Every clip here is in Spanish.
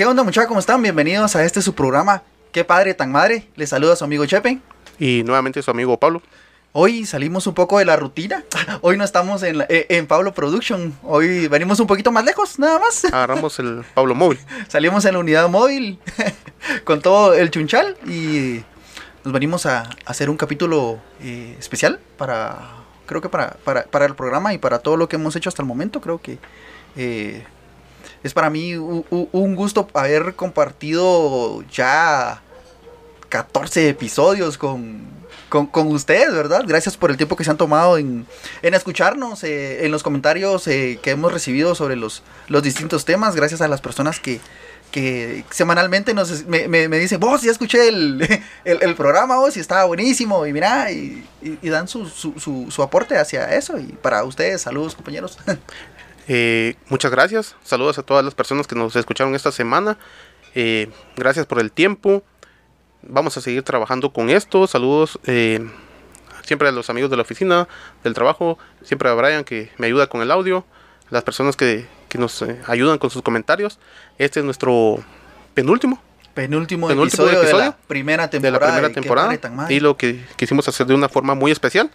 ¿Qué onda muchachos? ¿Cómo están? Bienvenidos a este su programa. Qué padre tan madre. Les saluda su amigo Chepe. Y nuevamente su amigo Pablo. Hoy salimos un poco de la rutina. Hoy no estamos en, la- eh, en Pablo Production. Hoy venimos un poquito más lejos, nada más. Agarramos el Pablo Móvil. Salimos en la unidad móvil con todo el chunchal y nos venimos a, a hacer un capítulo eh, especial para, creo que para, para, para el programa y para todo lo que hemos hecho hasta el momento. Creo que eh, es para mí un gusto haber compartido ya 14 episodios con, con, ustedes, ¿verdad? Gracias por el tiempo que se han tomado en, en escucharnos, eh, en los comentarios eh, que hemos recibido sobre los, los distintos temas, gracias a las personas que, que semanalmente nos, me, me- me dicen, vos ya escuché el, el, programa, vos y estaba buenísimo, y mira, y, y- y dan su, su, su, su aporte hacia eso, y para ustedes, saludos compañeros. Eh, muchas gracias. Saludos a todas las personas que nos escucharon esta semana. Eh, gracias por el tiempo. Vamos a seguir trabajando con esto. Saludos eh, siempre a los amigos de la oficina, del trabajo. Siempre a Brian que me ayuda con el audio. Las personas que, que nos eh, ayudan con sus comentarios. Este es nuestro penúltimo Penúltimo, Penúltimo episodio, de la primera de temporada. la primera de temporada. Y lo que quisimos hacer de una forma muy especial.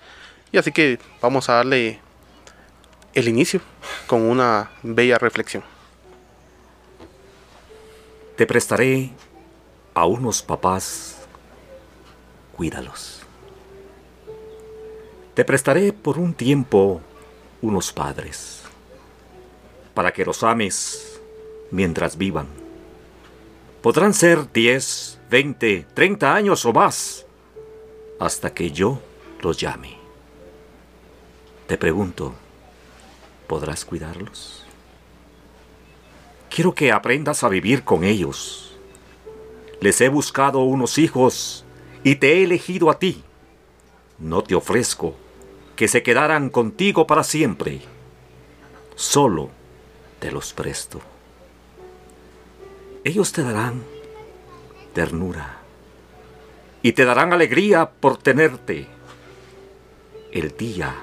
Y así que vamos a darle el inicio con una bella reflexión. Te prestaré a unos papás, cuídalos. Te prestaré por un tiempo unos padres, para que los ames mientras vivan. Podrán ser 10, 20, 30 años o más, hasta que yo los llame. Te pregunto, ¿podrás cuidarlos? Quiero que aprendas a vivir con ellos. Les he buscado unos hijos y te he elegido a ti. No te ofrezco que se quedaran contigo para siempre. Solo te los presto. Ellos te darán ternura y te darán alegría por tenerte. El día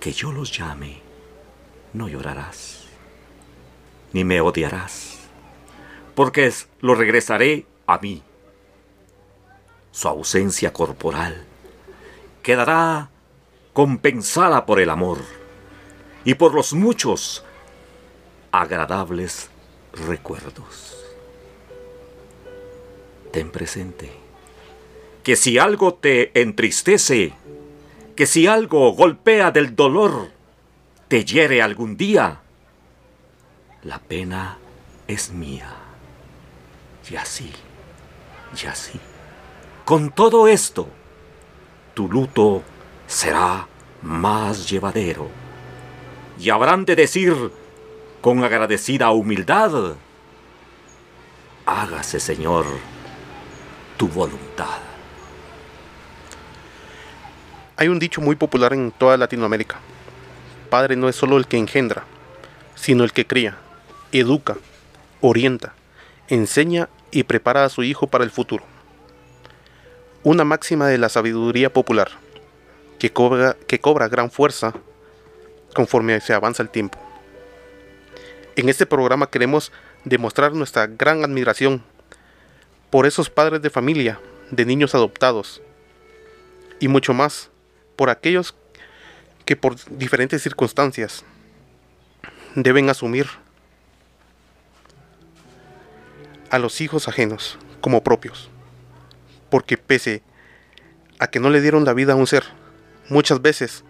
que yo los llame, no llorarás ni me odiarás, porque lo regresaré a mí. Su ausencia corporal quedará compensada por el amor y por los muchos agradables recuerdos. Ten presente que si algo te entristece, que si algo golpea del dolor, te hiere algún día, la pena es mía. Y así, y así. Con todo esto, tu luto será más llevadero. Y habrán de decir con agradecida humildad, hágase, Señor, tu voluntad. Hay un dicho muy popular en toda Latinoamérica. Padre no es solo el que engendra, sino el que cría, educa, orienta, enseña y prepara a su hijo para el futuro. Una máxima de la sabiduría popular, que cobra, que cobra gran fuerza conforme se avanza el tiempo. En este programa queremos demostrar nuestra gran admiración por esos padres de familia, de niños adoptados, y mucho más por aquellos que por diferentes circunstancias deben asumir a los hijos ajenos como propios. Porque pese a que no le dieron la vida a un ser, muchas veces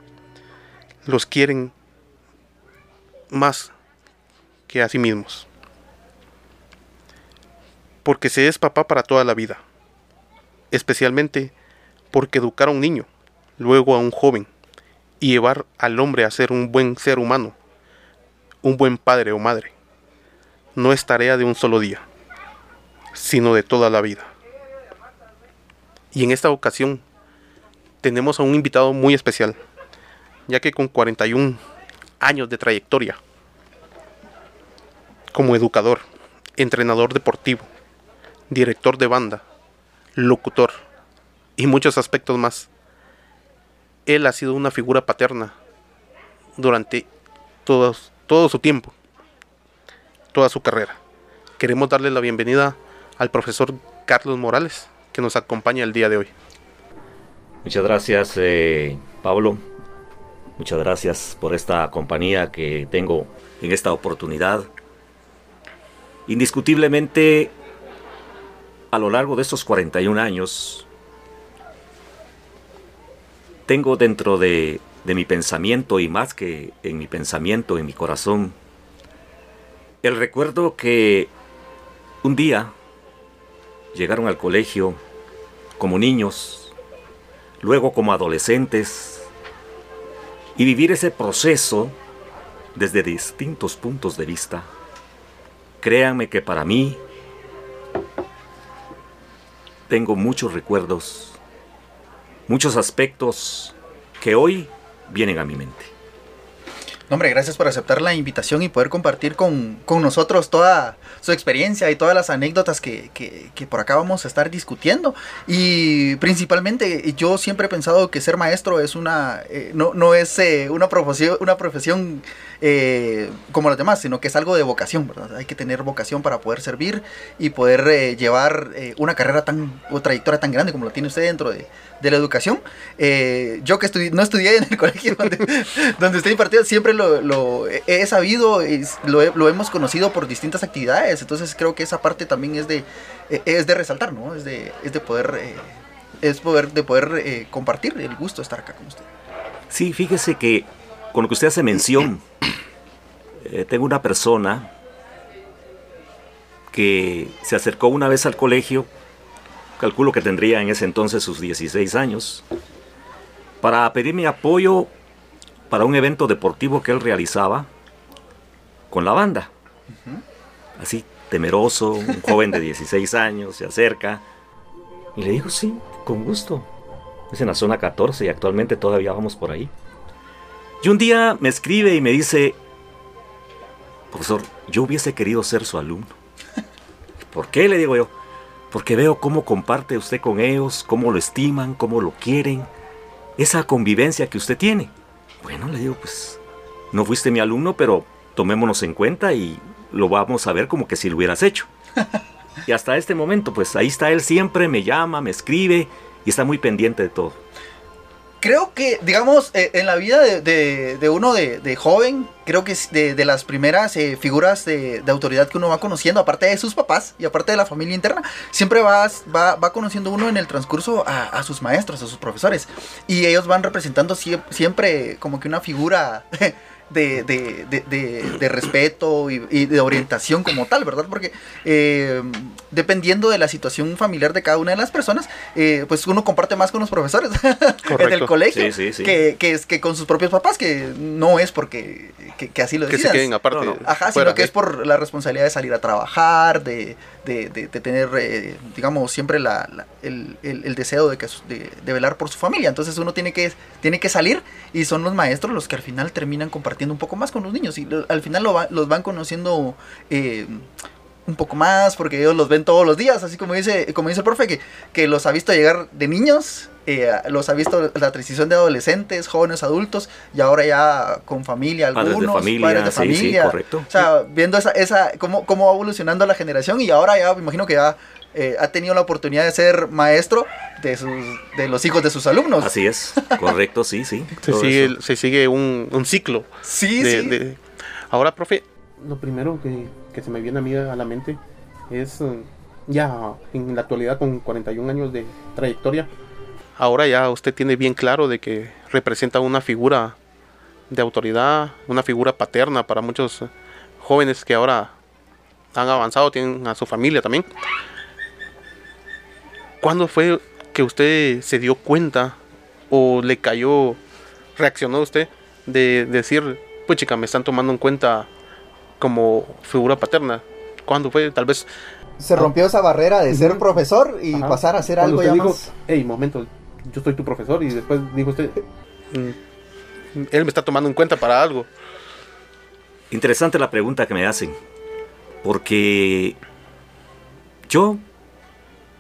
los quieren más que a sí mismos. Porque se es papá para toda la vida. Especialmente porque educar a un niño, luego a un joven, y llevar al hombre a ser un buen ser humano, un buen padre o madre, no es tarea de un solo día, sino de toda la vida. Y en esta ocasión tenemos a un invitado muy especial, ya que con 41 años de trayectoria como educador, entrenador deportivo, director de banda, locutor y muchos aspectos más, él ha sido una figura paterna durante todo, su tiempo, toda su carrera. queremos darle la bienvenida al profesor Carlos Morales, que nos acompaña el día de hoy. Muchas gracias, eh, Pablo. Muchas gracias por esta compañía que tengo en esta oportunidad. Indiscutiblemente, a lo largo de estos 41 años, tengo dentro de, mi pensamiento y más que en mi pensamiento, en mi corazón, el recuerdo que un día llegaron al colegio como niños, luego como adolescentes, y vivir ese proceso desde distintos puntos de vista. Créanme que para mí tengo muchos recuerdos, muchos aspectos que hoy vienen a mi mente hombre, gracias por aceptar la invitación y poder compartir con, nosotros toda su experiencia y todas las anécdotas que, por acá vamos a estar discutiendo. Y principalmente yo siempre he pensado que ser maestro es una, eh, no, no, es eh, una profesión, una profesión eh, como las demás, sino que es algo de vocación, ¿verdad? Hay que tener vocación para poder servir y poder llevar una carrera tan, o trayectoria tan grande como la tiene usted dentro de, de la educación. yo que no estudié en el colegio donde, donde usted impartió, siempre lo, he sabido, lo, lo, hemos conocido por distintas actividades, entonces creo que esa parte también es de, e, es de resaltar, ¿no? Es de, es de poder, eh, es poder, de poder eh, compartir el gusto de estar acá con usted. Sí, fíjese que con lo que usted hace mención, eh, tengo una persona que se acercó una vez al colegio, calculo que tendría en ese entonces sus 16 años, para pedirme apoyo para un evento deportivo que él realizaba con la banda. Así, temeroso, un joven de 16 años, se acerca y le digo, sí, con gusto. Es en la zona 14 y actualmente todavía vamos por ahí. Y un día me escribe y me dice, profesor, yo hubiese querido ser su alumno. ¿Por qué? Le digo yo. Porque veo cómo comparte usted con ellos, cómo lo estiman, cómo lo quieren, esa convivencia que usted tiene. Bueno, le digo, pues no fuiste mi alumno, pero tomémonos en cuenta y lo vamos a ver como que si lo hubieras hecho. y hasta este momento, pues ahí está él siempre, me llama, me escribe y está muy pendiente de todo creo que, digamos, eh, en la vida de, uno de, joven, creo que es de, las primeras eh, figuras de, autoridad que uno va conociendo, aparte de sus papás y aparte de la familia interna, siempre va, va, conociendo uno en el transcurso a, sus maestros, a sus profesores. Y ellos van representando siempre como que una figura de, de, de, respeto y, de orientación como tal, ¿verdad? Porque eh, dependiendo de la situación familiar de cada una de las personas, eh, pues uno comparte más con los profesores en el colegio Que, que, es que con sus propios papás, que no es porque que, así lo decidas. Que se queden aparte. Ajá, sino que es por la responsabilidad de salir a trabajar, de, tener, eh, digamos, siempre la, el, el, deseo de, que, de, velar por su familia. Entonces uno tiene que, tiene que salir y son los maestros los que al final terminan compartiendo un poco más con los niños y al final los van conociendo eh, un poco más porque ellos los ven todos los días, así como dice, como dice el profe, que, que los ha visto llegar de niños, eh, los ha visto la transición de adolescentes, jóvenes, adultos y ahora ya con familia, algunos padres de familia, de familia. correcto. O sea, viendo esa, esa cómo, cómo va evolucionando la generación y ahora ya me imagino que ya eh, ha tenido la oportunidad de ser maestro de, sus, de los hijos de sus alumnos. Así es, correcto, sí, sí. Se sigue, se sigue, un, un ciclo. Sí, sí. Ahora, profe, lo primero que, que, se me viene a mí a la mente es eh, ya en la actualidad con 41 años de trayectoria, ahora ya usted tiene bien claro de que representa una figura de autoridad, una figura paterna para muchos jóvenes que ahora han avanzado, tienen a su familia también. ¿Cuándo fue que usted se dio cuenta o le cayó, reaccionó usted de decir, pues chica, me están tomando en cuenta como figura paterna? ¿Cuándo fue? Tal vez... Se rompió esa barrera de ser un profesor y pasar a ser algo ya dijo, más... Hey, momento, yo soy tu profesor y después dijo usted, mm, él me está tomando en cuenta para algo. Interesante la pregunta que me hacen, porque yo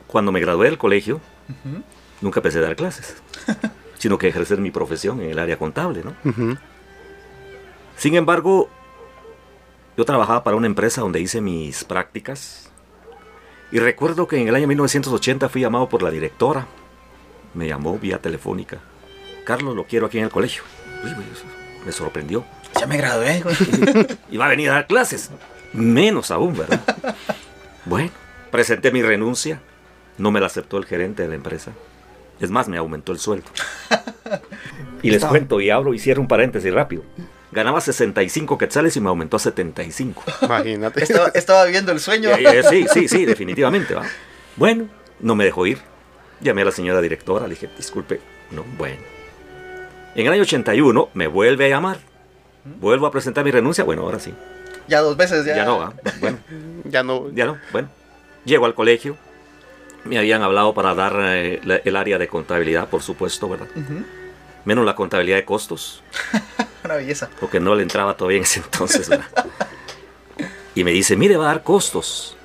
cuando me gradué del colegio, nunca pensé dar clases, sino que ejercer mi profesión en el área contable, ¿no? Sin embargo, yo trabajaba para una empresa donde hice mis prácticas. Y recuerdo que en el año 1980 fui llamado por la directora. Me llamó vía telefónica. Carlos, lo quiero aquí en el colegio. Uy, uy, eso me sorprendió. Ya me gradué, güey. Y va a venir a dar clases. Menos aún, ¿verdad? Bueno, presenté mi renuncia. No me la aceptó el gerente de la empresa. Es más, me aumentó el sueldo. Y les cuento y abro y cierro un paréntesis rápido. Ganaba 65 quetzales y me aumentó a 75. Imagínate. Estaba, estaba viviendo el sueño. Eh, eh, sí, sí, sí, definitivamente. ¿va? Bueno, no me dejó ir. Llamé a la señora directora, le dije, disculpe, no, bueno. En el año 81 me vuelve a llamar. Vuelvo a presentar mi renuncia. Bueno, ahora sí. Ya dos veces, ya. Ya no, ¿va? Bueno, Ya no. ya no. Bueno, llego al colegio. Me habían hablado para dar eh, la- el área de contabilidad, por supuesto, ¿verdad? Menos la contabilidad de costos, Una belleza. porque no le entraba todavía en ese entonces, ¿verdad? Y me dice, mire, va a dar costos.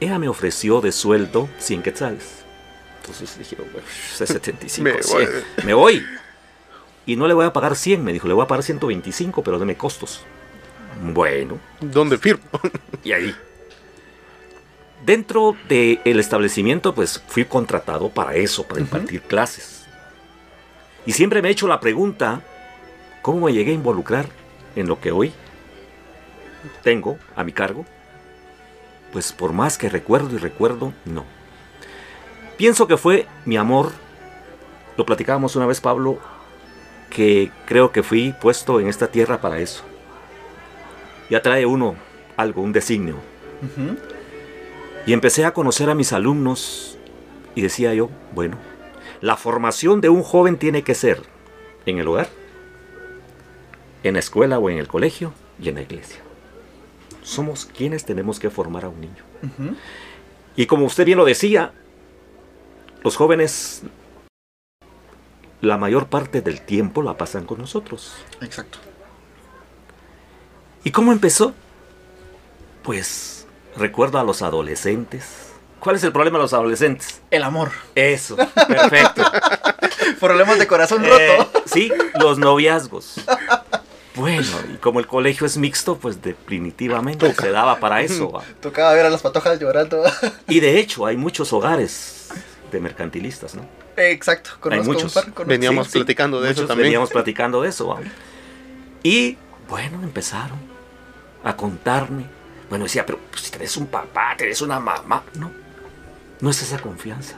Ella me ofreció de sueldo 100 quetzales. Entonces dije, bueno, es 75, Me 100. voy. Me voy. Y no le voy a pagar 100, me dijo, le voy a pagar 125, pero deme costos. Bueno, ¿Dónde firmo? y ahí. Dentro del establecimiento, pues fui contratado para eso, para impartir clases. Y siempre me he hecho la pregunta, ¿cómo me llegué a involucrar en lo que hoy tengo a mi cargo? Pues por más que recuerdo y recuerdo, no. Pienso que fue mi amor, lo platicábamos una vez Pablo, que creo que fui puesto en esta tierra para eso. Ya trae uno algo, un designio. Y empecé a conocer a mis alumnos y decía yo, bueno, la formación de un joven tiene que ser en el hogar, en la escuela o en el colegio y en la iglesia. Somos quienes tenemos que formar a un niño. Y como usted bien lo decía, los jóvenes la mayor parte del tiempo la pasan con nosotros. Exacto. ¿Y cómo empezó? Pues recuerdo a los adolescentes. ¿Cuál es el problema de los adolescentes? El amor. Eso, perfecto. Problemas de corazón Eh, roto. sí, los noviazgos. Bueno, y como el colegio es mixto, pues definitivamente se daba para eso. ¿va? Tocaba ver a las patojas llorando. Y de hecho hay muchos hogares de mercantilistas, ¿no? Exacto. Conozco muchos. un par. conozco- Veníamos Sí, sí, platicando de eso muchos también. Veníamos platicando de eso. ¿va? Y bueno, empezaron a contarme. Bueno, decía, pero pues, si tenés un papá, tenés una mamá. No, no es esa confianza.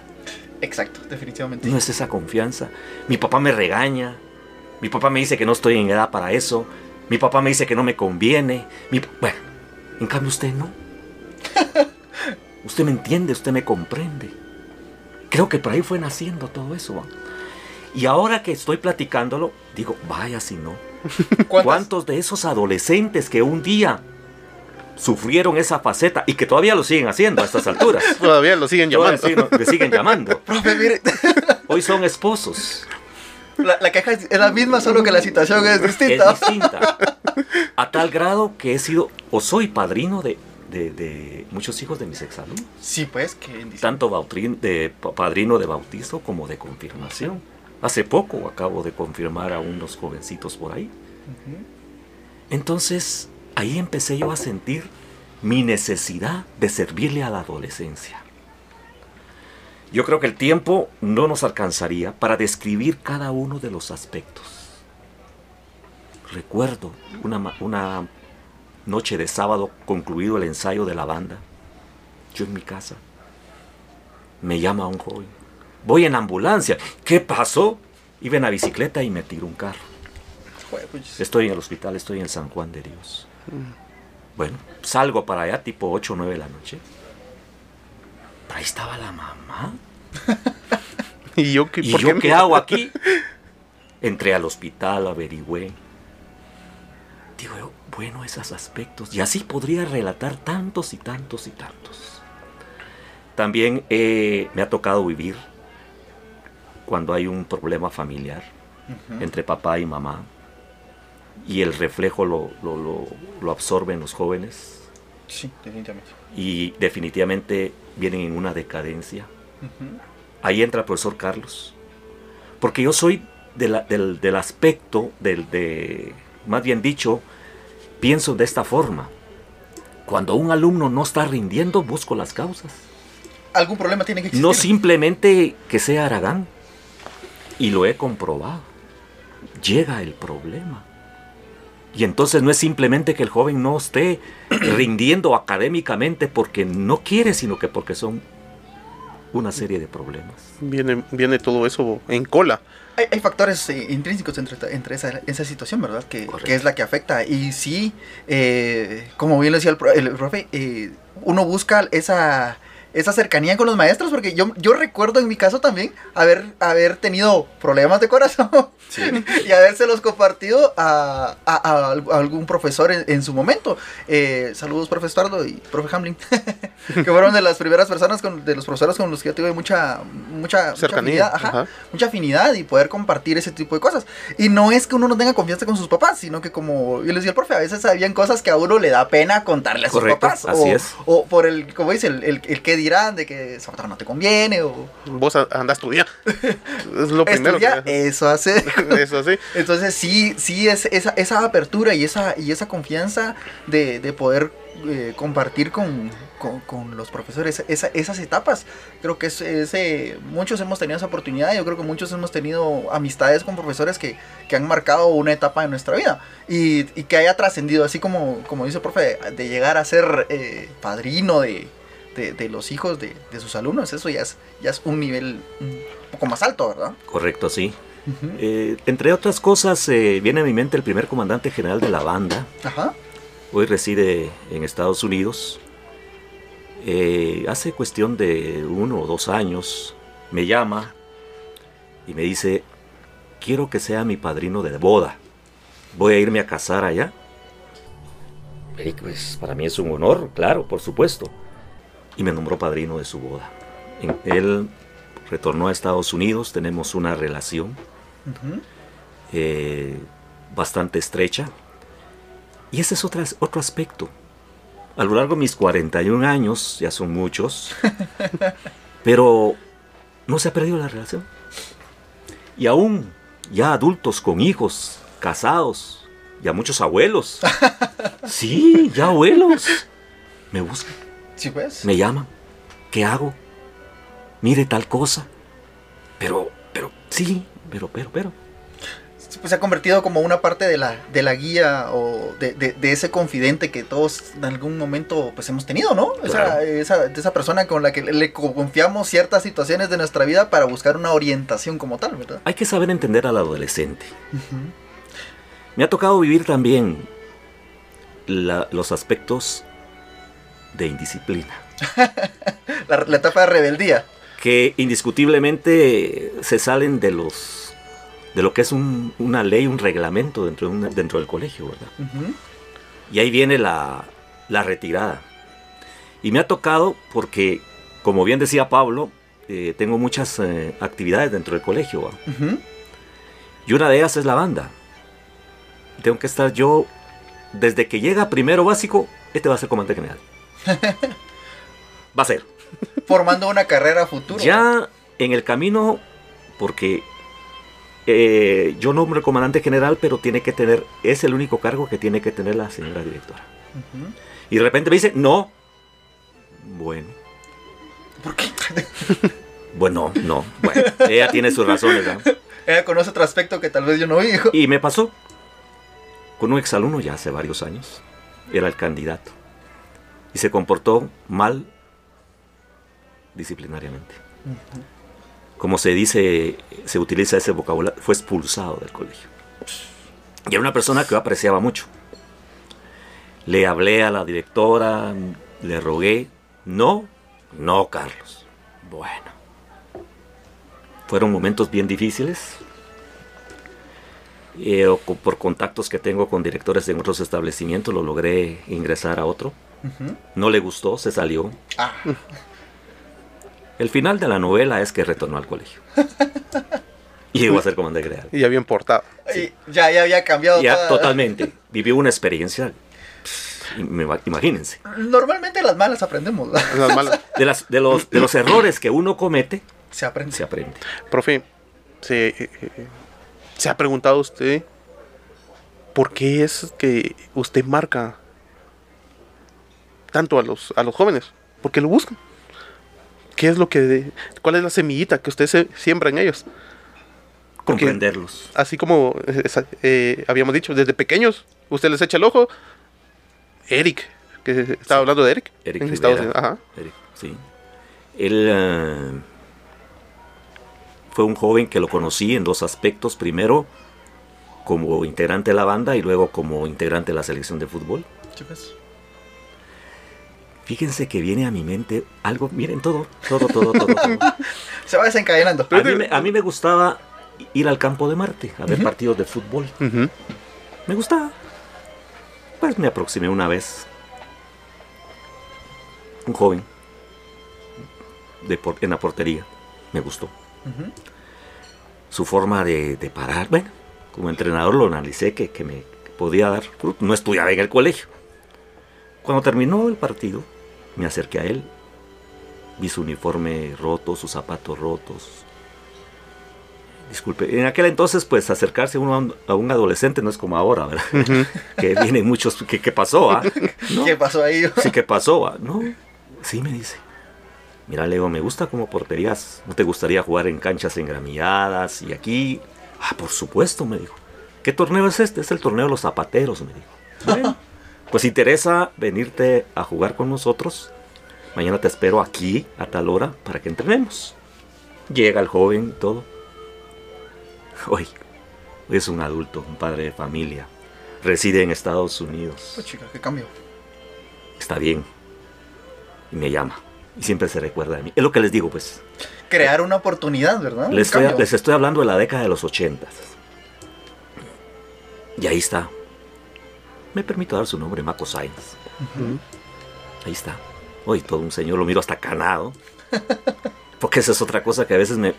Exacto, definitivamente. No es esa confianza. Mi papá me regaña. Mi papá me dice que no estoy en edad para eso. Mi papá me dice que no me conviene. Mi bueno, en cambio usted no. Usted me entiende, usted me comprende. Creo que por ahí fue naciendo todo eso. ¿va? Y ahora que estoy platicándolo, digo, vaya si no. ¿Cuántos de esos adolescentes que un día sufrieron esa faceta y que todavía lo siguen haciendo a estas alturas? Todavía lo siguen llamando. Todavía siguen- llamando. Profe, mire, Hoy son esposos. la, la queja es es la misma, solo que la situación es Es distinta. distinta. A tal grado que he sido o soy padrino de, de- de muchos hijos de mis exalumnos. Sí, pues, que. Tanto bautrin- de pa- padrino de bautizo como de confirmación. Hace poco acabo de confirmar a unos jovencitos por ahí. Entonces, ahí empecé yo a sentir mi necesidad de servirle a la adolescencia. Yo creo que el tiempo no nos alcanzaría para describir cada uno de los aspectos. Recuerdo una, una noche de sábado concluido el ensayo de la banda, yo en mi casa, me llama un joven, voy en ambulancia, ¿qué pasó? Iba en la bicicleta y me tiró un carro. Pues, Estoy en el hospital, estoy en San Juan de Dios. Bueno, salgo para allá tipo 8 o 9 de la noche. Ahí estaba la mamá. ¿Y yo qué, ¿Y por yo qué hago aquí? Entré al hospital, averigüé. Digo yo, bueno, esos aspectos. Y así podría relatar tantos y tantos y tantos. También eh, me ha tocado vivir cuando hay un problema familiar ujú. entre papá y mamá y el reflejo lo, lo, lo- lo absorben los jóvenes Sí, definitivamente. y definitivamente vienen en una decadencia. Ujú. Ahí entra el profesor Carlos. Porque yo soy de la- del, del aspecto, del, de, más bien dicho, pienso de esta forma. Cuando un alumno no está rindiendo, busco las causas. Algún problema tiene que existir. No simplemente que sea Aragán. Y lo he comprobado. Llega el problema. Y entonces no es simplemente que el joven no esté rindiendo académicamente porque no quiere, sino que porque son una serie de problemas. Viene, viene todo eso en cola. Hay, hay factores eh, intrínsecos entre, entre esa, esa situación, ¿verdad? Que, es la que afecta. Y sí, eh, como bien lo decía el, el profe, eh, uno busca esa, esa cercanía con los maestros, porque yo, yo recuerdo en mi caso también haber, haber tenido problemas de corazón y habérselos compartido a, a- a al- a algún profesor en, en su momento. Eh, saludos, profe Estuardo y profe Hamlin, que fueron de las primeras personas, con, de los profesores con los que yo tuve mucha, mucha, mucha Cercanía, afinidad, ajá, ajá. mucha afinidad y poder compartir ese tipo de cosas. Y no es que uno no tenga confianza con sus papás, sino que como yo les decía al profe, a veces habían cosas que a uno le da pena contarle a sus Correcto, papás. así o, es. o por el, como dice, el, el, el que dirán de que otra no te conviene o Vos a- anda a estudiar. Es lo primero estudia, que eso hace. Eso sí. Entonces sí, sí es esa, esa apertura y esa, y esa confianza de, de poder eh, compartir con, con, con los profesores esa- esas etapas. Creo que es, es, eh, muchos hemos tenido esa oportunidad, yo creo que muchos hemos tenido amistades con profesores que, que han marcado una etapa de nuestra vida y, y que haya trascendido, así como, como dice el profe, de, de llegar a ser eh, padrino de, de, de los hijos de, de sus alumnos, eso ya es, ya es un nivel un poco más alto, ¿verdad? Correcto, sí. Eh, entre otras cosas, eh, viene a mi mente el primer comandante general de la banda. Ajá. Hoy reside en Estados Unidos. Eh, hace cuestión de uno o dos años me llama y me dice, quiero que sea mi padrino de boda. Voy a irme a casar allá. Y pues para mí es un honor, claro, por supuesto. Y me nombró padrino de su boda. Él retornó a Estados Unidos, tenemos una relación eh, bastante estrecha. Y ese es otra- otro aspecto. A lo largo de mis 41 años, ya son muchos, pero no se ha perdido la relación. Y aún ya adultos con hijos, casados, ya muchos abuelos. Sí, ya abuelos. Me buscan, Sí, me llaman. ¿Qué hago? Mire tal cosa. Pero, pero, sí, pero, pero, pero. Pues se ha convertido como una parte de la, de la guía o de, de- de ese confidente que todos en algún momento pues hemos tenido, ¿no? Esa, Claro. esa, de esa persona con la que le confiamos ciertas situaciones de nuestra vida para buscar una orientación como tal, ¿verdad? Hay que saber entender al adolescente. Me ha tocado vivir también la- los aspectos de indisciplina, La, la etapa de rebeldía. que indiscutiblemente se salen de los de lo que es un- una ley, un reglamento dentro, de un- dentro del colegio, ¿verdad? Y ahí viene la, la retirada. Y me ha tocado porque, como bien decía Pablo, eh, tengo muchas eh, actividades dentro del colegio. ¿va? Ujú. Y una de ellas es la banda. Tengo que estar yo, desde que llega primero básico, este va a ser comandante general. Va a ser. Formando una carrera a futuro. Ya en el camino, porque eh, yo nombro el comandante general, pero tiene que tener, es el único cargo que tiene que tener la señora directora. Y de repente me dice, no. Bueno, ¿Por qué? bueno, no. Bueno, ella tiene sus razones. Ella conoce otro aspecto que tal vez yo no vi. hijo. Y me pasó con un exalumno ya hace varios años. Era el candidato. Y se comportó mal disciplinariamente. Como se dice, se utiliza ese vocabulario, fue expulsado del colegio. Y era una persona que yo apreciaba mucho. Le hablé a la directora, le rogué. No, no, Carlos. Bueno. Fueron momentos bien difíciles. Eh, por contactos que tengo con directores en otros establecimientos, lo logré ingresar a otro. No le gustó, se salió. Ah, El final de la novela es que retornó al colegio. Y llegó a ser comandante general. Y ya bien portado. y ya, ya había cambiado Ya toda- totalmente. Vivió una experiencia. Imagínense. Normalmente las malas aprendemos. malas. De, las, de, los, de los errores que uno comete, Se aprende. se aprende. Profe, ¿se, eh, eh, ¿se ha preguntado usted por qué es que usted marca tanto a los, a los jóvenes? Porque lo buscan. ¿Qué es lo que, cuál es la semillita que usted se siembra en ellos? Porque Comprenderlos. así como eh, eh, habíamos dicho, desde pequeños, usted les echa el ojo. Eric, que estaba hablando de Eric. Eric en Estados Rivera. Unidos. Ajá. Eric, sí. Él eh, fue un joven que lo conocí en dos aspectos. Primero, como integrante de la banda y luego como integrante de la selección de fútbol. Pues. Fíjense que viene a mi mente algo, miren todo, todo, todo, todo. todo. Se va desencadenando. A mí, me, a mí me gustaba ir al campo de Marte a ver partidos de fútbol. Me gustaba. Pues me aproximé una vez. Un joven. De por- en la portería. Me gustó. Su forma de, de parar. Bueno, como entrenador lo analicé que, que me podía dar. No estudiaba en el colegio. Cuando terminó el partido, me acerqué a él. Vi su uniforme roto, sus zapatos rotos. Disculpe, en aquel entonces, pues acercarse uno a un, a un adolescente no es como ahora, ¿verdad? que vienen muchos. ¿Qué, qué pasó? ah? ¿No? ¿Qué pasó ahí? Sí, ¿qué pasó? ah? No, sí me dice. Mira, Leo, me gusta como porterías. ¿No te gustaría jugar en canchas engramilladas y aquí? Ah, por supuesto, me dijo. ¿Qué torneo es este? Es el torneo de los zapateros, me dijo. Bueno, pues interesa venirte a jugar con nosotros. Mañana te espero aquí a tal hora para que entrenemos. Llega el joven y todo. Hoy es un adulto, un padre de familia. Reside en Estados Unidos Pues chica, qué cambio. está bien. Y me llama. Y siempre se recuerda de mí. Es lo que les digo, pues. Crear una oportunidad, ¿verdad? Les estoy, les estoy hablando de la década de los ochentas. Y ahí está. Me permito dar su nombre, Mako Sainz. Ahí está. Hoy todo un señor lo miro hasta canado. Porque esa es otra cosa que a veces me,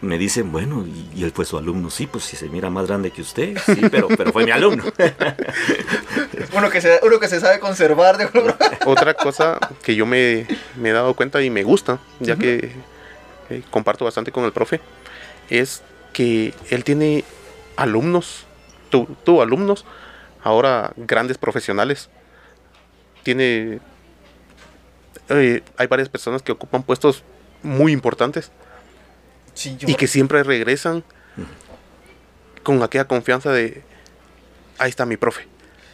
me dicen, bueno, y, y él fue su alumno. Sí, pues si se mira más grande que usted. Sí, pero, pero fue mi alumno. Uno que se, uno que se sabe conservar de. Otra cosa que yo me, me he dado cuenta y me gusta, ya que eh, comparto bastante con el profe, es que él tiene alumnos, tu, tu alumnos, ahora grandes profesionales. Tiene. eh, hay varias personas que ocupan puestos muy importantes Sí, yo. y que siempre regresan con aquella confianza de. Ahí está mi profe.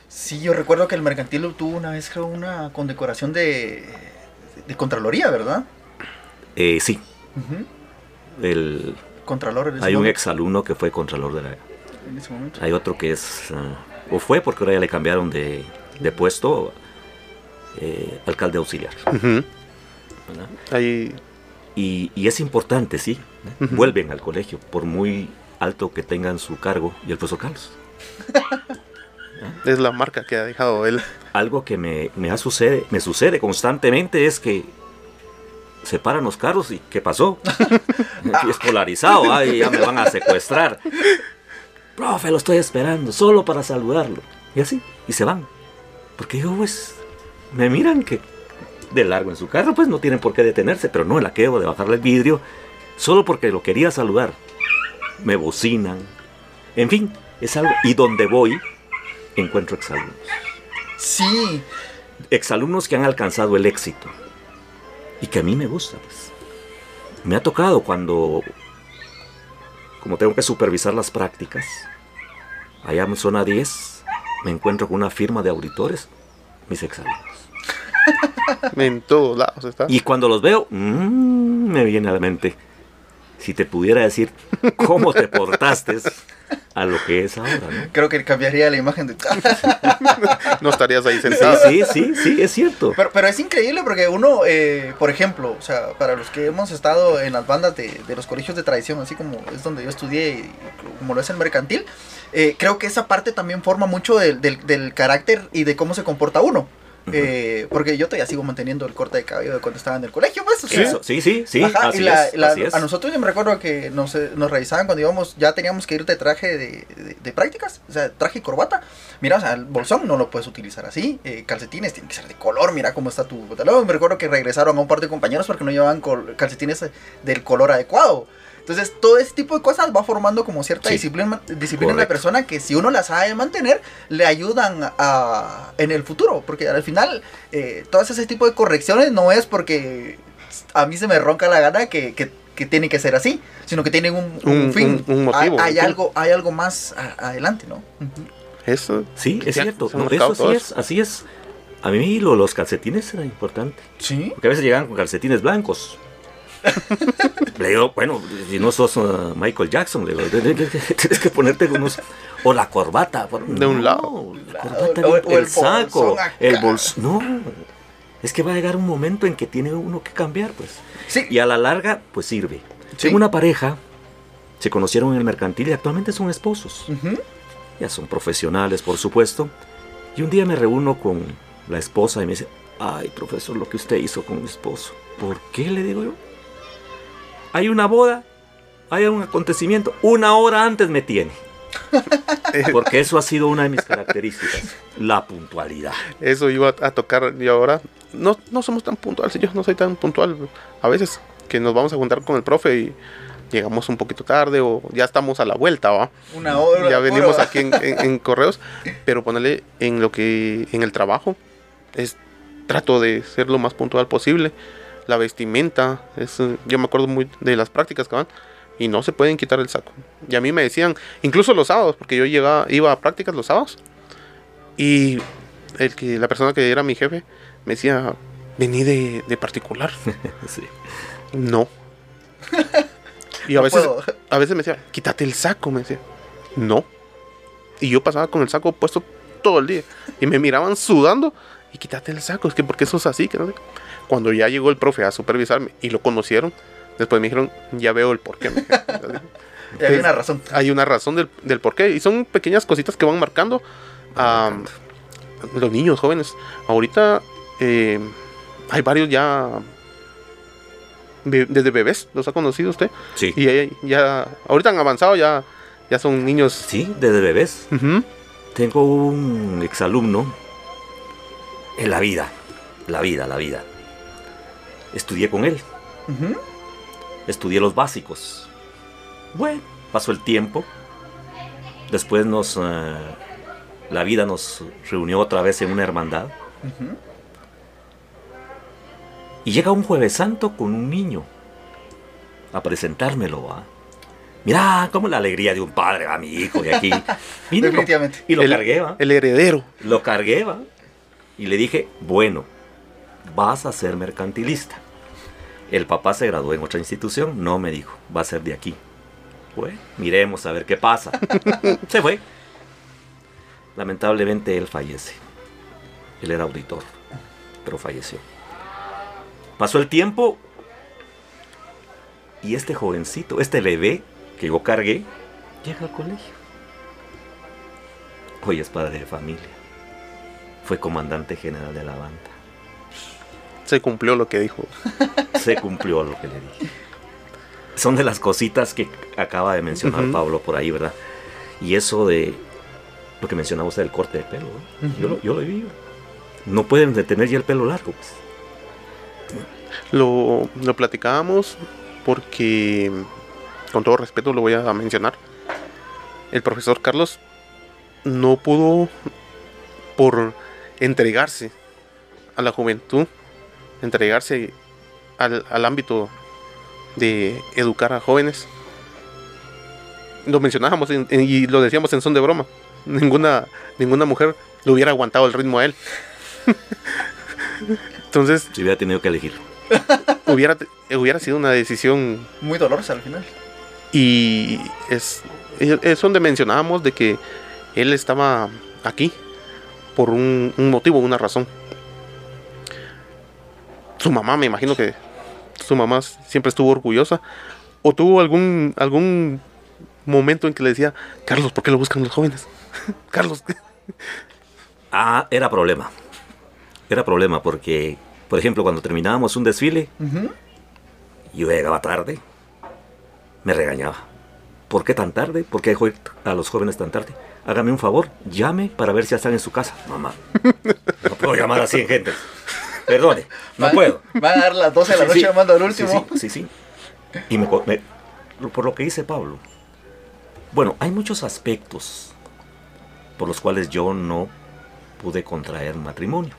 Sí, yo recuerdo que el mercantil tuvo una vez creo una condecoración de, de Contraloría, ¿verdad? Eh, sí, el, Contralor en ese, hay un momento, exalumno que fue contralor de la, en ese momento. Hay otro que es, ah, o fue porque ahora ya le cambiaron de, de puesto, eh, alcalde auxiliar. Ahí Y, y es importante, sí, ¿eh? Vuelven al colegio, por muy alto que tengan su cargo, y el profesor Carlos. es la marca que ha dejado él. Algo que me, me, ha sucede, me sucede constantemente es que se paran los carros y ¿qué pasó? Aquí es polarizado, ay, ya me van a secuestrar. Profe, lo estoy esperando, solo para saludarlo. Y así, y se van. Porque yo, pues, me miran que de largo en su carro, pues no tienen por qué detenerse, pero no, el aqueo de bajarle el vidrio, solo porque lo quería saludar. Me bocinan. En fin, es algo. Y donde voy, encuentro exalumnos. Sí, Exalumnos que han alcanzado el éxito. Y que a mí me gusta, pues. Me ha tocado cuando, como tengo que supervisar las prácticas, allá en zona 10, me encuentro con una firma de auditores, mis exalumnos. En todos lados está. Y cuando los veo, mm, me viene a la mente, si te pudiera decir cómo te portaste a lo que es ahora, ¿no? creo que cambiaría la imagen de... No estarías ahí Sí, sentado. sí, sí, sí, es cierto. Pero, pero es increíble porque uno, eh, por ejemplo, o sea, para los que hemos estado en las bandas de, de los colegios de tradición, así como es donde yo estudié y como lo es el mercantil, eh, creo que esa parte también forma mucho del, del- del carácter y de cómo se comporta uno. Eh, porque yo todavía sigo manteniendo el corte de cabello de cuando estaba en el colegio, pues. sea, Eso, sí, sí, sí, Ajá, así, y la- es, la- así es. a nosotros yo me recuerdo que nos, eh, nos revisaban cuando íbamos, ya teníamos que ir de traje de, de- de prácticas, o sea, traje y corbata. Mira, o sea, el bolsón no lo puedes utilizar así, eh, calcetines tienen que ser de color, mira cómo está tu pantalón. Me recuerdo que regresaron a un par de compañeros porque no llevaban calcetines eh, del color adecuado. Entonces, todo ese tipo de cosas va formando como cierta Sí. disciplina, disciplina en la persona que si uno la sabe mantener, le ayudan a, en el futuro. Porque al final, eh, todas ese tipo de correcciones no es porque a mí se me ronca la gana que, que, que tiene que ser así, sino que tienen un, un Un- fin. un- un motivo, Hay, hay algo, hay algo más a- adelante, ¿no? Eso. Sí, es cierto. No, eso así todos. es, así es. A mí lo- los calcetines era importante. Sí. Porque a veces llegaban con calcetines blancos. Le digo, bueno, si no sos uh, Michael Jackson, le digo, tienes que ponerte unos. O la corbata. por- De un no, lado. La corbata, O- el, o el saco, el bolso. No. Es que va a llegar un momento en que tiene uno que cambiar, pues. Sí. Y a la larga, pues sirve. Sí. Tengo una pareja, se conocieron en el mercantil y actualmente son esposos. Ujú. Ya son profesionales, por supuesto. Y un día me reúno con la esposa y me dice, ay, profesor, lo que usted hizo con mi esposo. ¿Por qué? Le digo yo. Hay una boda, hay un acontecimiento, una hora antes me tiene. Porque eso ha sido una de mis características, la puntualidad. Eso iba a tocar y ahora no, no somos tan puntuales. Yo no soy tan puntual. A veces que nos vamos a juntar con el profe y llegamos un poquito tarde o ya estamos a la vuelta, ¿va? Una hora. Ya venimos puro. aquí en, en- en correos, pero ponerle en lo que en el trabajo es trato de ser lo más puntual posible. La vestimenta, es, yo me acuerdo muy de las prácticas que van y no se pueden quitar el saco. Y a mí me decían, incluso los sábados, porque yo llegaba, iba a prácticas los sábados y el que la persona que era mi jefe me decía, vení de, de particular. Sí. No. Y a No veces, puedo. a veces me decía, quítate el saco, me decía. No. Y yo pasaba con el saco puesto todo el día. Y me miraban sudando. Y quítate el saco, es que porque eso es así. Que no sé. Cuando ya llegó el profe a supervisarme y lo conocieron, después me dijeron, ya veo el porqué. me hay una razón. Hay una razón del, del porqué. Y son pequeñas cositas que van marcando a los niños jóvenes. Ahorita eh, hay varios ya be- desde bebés, los ha conocido usted. Sí. Y ya, ya- ahorita han avanzado, ya, ya son niños. Sí, desde bebés. Tengo un exalumno en la vida, la vida, la vida. Estudié con él, estudié los básicos. Bueno, pasó el tiempo. Después nos... eh, la vida nos reunió otra vez en una hermandad. Y llega un jueves santo con un niño a presentármelo. ¿va? Mira, cómo la alegría de un padre a mi hijo de aquí. Lo- Definitivamente. Y lo el, cargué, ¿va? el heredero. Lo cargué, ¿va? Y le dije, bueno, vas a ser mercantilista. El papá se graduó en otra institución, no me dijo, va a ser de aquí. Bueno, miremos a ver qué pasa. se fue. Lamentablemente él fallece. Él era auditor, pero falleció. Pasó el tiempo y este jovencito, este bebé que yo cargué, llega al colegio. Hoy es padre de familia. Fue comandante general de la banda. Se cumplió lo que dijo. Se cumplió lo que le dije. Son de las cositas que acaba de mencionar. Pablo por ahí, ¿verdad? Y eso de lo que mencionaba usted del corte de pelo. Ujú. yo, lo, yo lo he vivido. No pueden detener ya el pelo largo, pues. Lo, lo platicábamos porque, con todo respeto, lo voy a mencionar. El profesor Carlos no pudo, por entregarse a la juventud, entregarse al, al ámbito de educar a jóvenes. Lo mencionábamos en- en- y lo decíamos en son de broma. Ninguna, ninguna mujer le hubiera aguantado el ritmo a él. Entonces, Si hubiera tenido que elegir. hubiera, hubiera sido una decisión Muy dolorosa al final. y es, es donde mencionábamos de que él estaba aquí por un, un motivo, una razón. Su mamá, me imagino que su mamá siempre estuvo orgullosa o tuvo algún algún momento en que le decía, Carlos, ¿por qué lo buscan los jóvenes? Carlos, Ah, era problema. Era problema porque, por ejemplo, cuando terminábamos un desfile, Ujú. yo llegaba tarde, me regañaba. ¿Por qué tan tarde? ¿Por qué dejó ir a los jóvenes tan tarde? Hágame un favor, llame para ver si ya están en su casa. Mamá, no puedo llamar a 100 gentes. Perdone, no Van- puedo. Van a dar las 12 de la noche sí. llamando al último. Sí, sí. sí. Y me, por lo que dice Pablo. Bueno, hay muchos aspectos por los cuales yo no pude contraer matrimonio.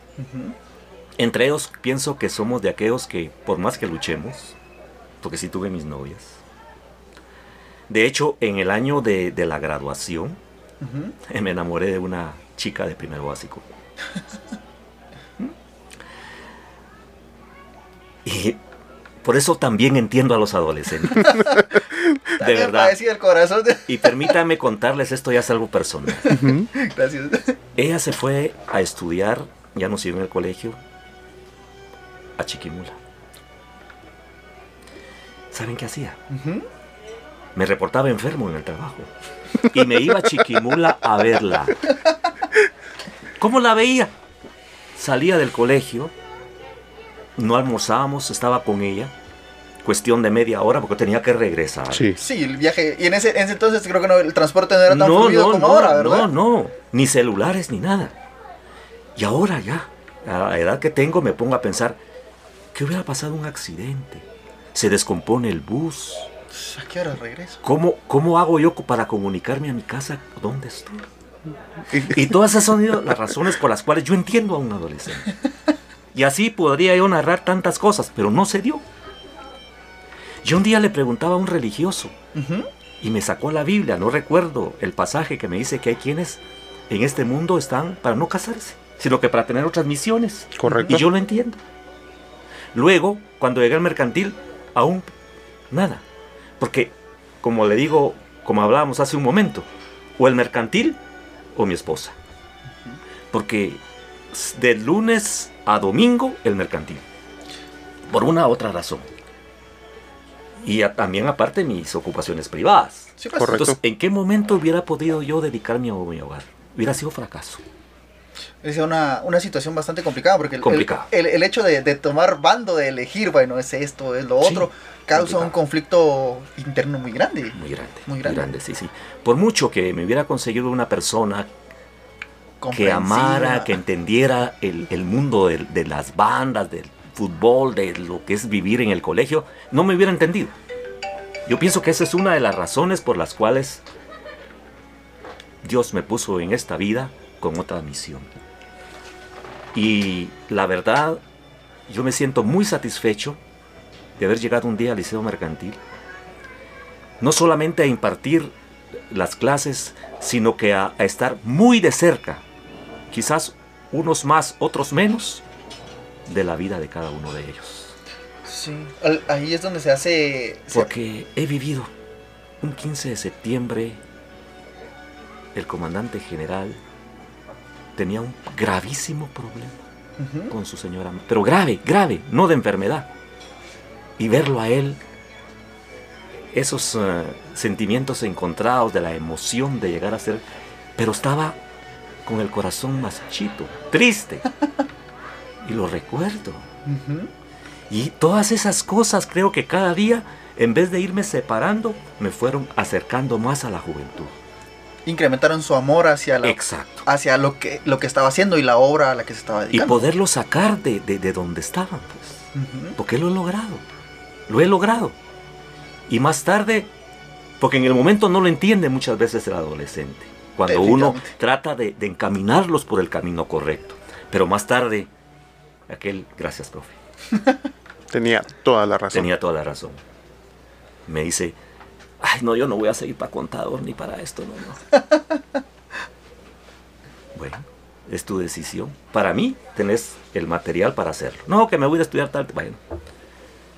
Entre ellos pienso que somos de aquellos que, por más que luchemos, porque sí tuve mis novias. De hecho, en el año de, de la graduación, me enamoré de una chica de primero básico. y por eso también entiendo a los adolescentes. de verdad. El corazón Y permítame contarles, esto ya es algo personal. Gracias. Ella se fue a estudiar, ya no siguió en el colegio, a Chiquimula. ¿Saben qué hacía? Me reportaba enfermo en el trabajo. Y me iba a Chiquimula a verla. ¿Cómo la veía? Salía del colegio, no almorzábamos, estaba con ella. Cuestión de media hora porque tenía que regresar. Sí, sí el viaje. Y en ese, entonces creo que no, el transporte no era tan fluido como ahora, ¿verdad? No, no, ni celulares ni nada. Y ahora ya, a la edad que tengo, me pongo a pensar, ¿qué hubiera pasado un accidente? Se descompone el bus. ¿A qué hora regreso? ¿Cómo, ¿Cómo hago yo para comunicarme a mi casa dónde estoy? Y todas esas son las razones por las cuales yo entiendo a un adolescente. Y así podría yo narrar tantas cosas, pero no se dio. Yo un día le preguntaba a un religioso y me sacó la Biblia, no recuerdo el pasaje que me dice que hay quienes en este mundo están para no casarse, sino que para tener otras misiones. Correcto. Y yo lo entiendo. Luego, cuando llegué al mercantil, aún nada. Porque, como le digo, como hablábamos hace un momento, o el mercantil o mi esposa. Porque de lunes a domingo el mercantil. Por una u otra razón. Y también aparte mis ocupaciones privadas. Pues. Entonces, ¿en qué momento hubiera podido yo dedicarme a mi hogar? Hubiera sido fracaso. Es una, una situación bastante complicada porque el, el, hecho de, tomar bando, de elegir, bueno, es esto, es lo otro, causa un conflicto interno muy grande. Muy grande. Muy grande. sí, sí. Por mucho que me hubiera conseguido una persona que amara, que entendiera el, el mundo de, de, las bandas, del fútbol, de lo que es vivir en el colegio, no me hubiera entendido. Yo pienso que esa es una de las razones por las cuales Dios me puso en esta vida con otra misión. Y la verdad, yo me siento muy satisfecho de haber llegado un día al Liceo Mercantil. No solamente a impartir las clases, sino que a, a estar muy de cerca quizás unos más, otros menos, de la vida de cada uno de ellos. Sí, ahí es donde se hace... Porque he vivido un 15 de septiembre, el comandante general tenía un gravísimo problema con su señora, pero grave, grave, no de enfermedad. Y verlo a él, esos uh, sentimientos encontrados de la emoción de llegar a ser, pero estaba con el corazón más chito, triste. y lo recuerdo. Y todas esas cosas creo que cada día, en vez de irme separando, me fueron acercando más a la juventud. Incrementaron su amor hacia, la, Exacto. hacia lo, que, lo que estaba haciendo y la obra a la que se estaba dedicando. Y poderlo sacar de, de, donde estaban, pues. Porque lo he logrado. Lo he logrado. Y más tarde, porque en el momento no lo entiende muchas veces el adolescente cuando uno trata de, encaminarlos por el camino correcto. Pero más tarde, aquel, gracias, profe. Tenía toda la razón. Tenía toda la razón. Me dice, ay, no, yo no voy a seguir para contador ni para esto, no, no. bueno, es tu decisión. Para mí, tenés el material para hacerlo. No, que me voy a estudiar tal. Bueno,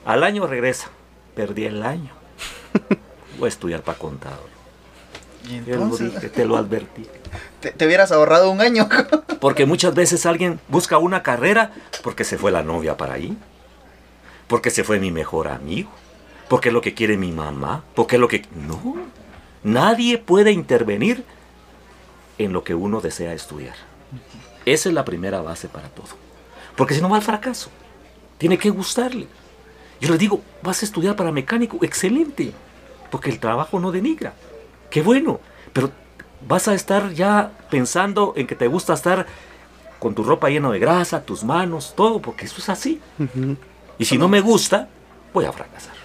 al año regresa. Perdí el año. Voy a estudiar para contador. ¿Y entonces? Lo te lo advertí. Te, hubieras ahorrado un año. porque muchas veces alguien busca una carrera porque se fue la novia para ahí, porque se fue mi mejor amigo, porque es lo que quiere mi mamá, porque es lo que... No, nadie puede intervenir en lo que uno desea estudiar. Esa es la primera base para todo. Porque si no va al fracaso, tiene que gustarle. Yo le digo, vas a estudiar para mecánico, excelente, porque el trabajo no denigra qué bueno, pero vas a estar ya pensando en que te gusta estar con tu ropa llena de grasa, tus manos, todo, porque eso es así. Y si no me gusta, voy a fracasar.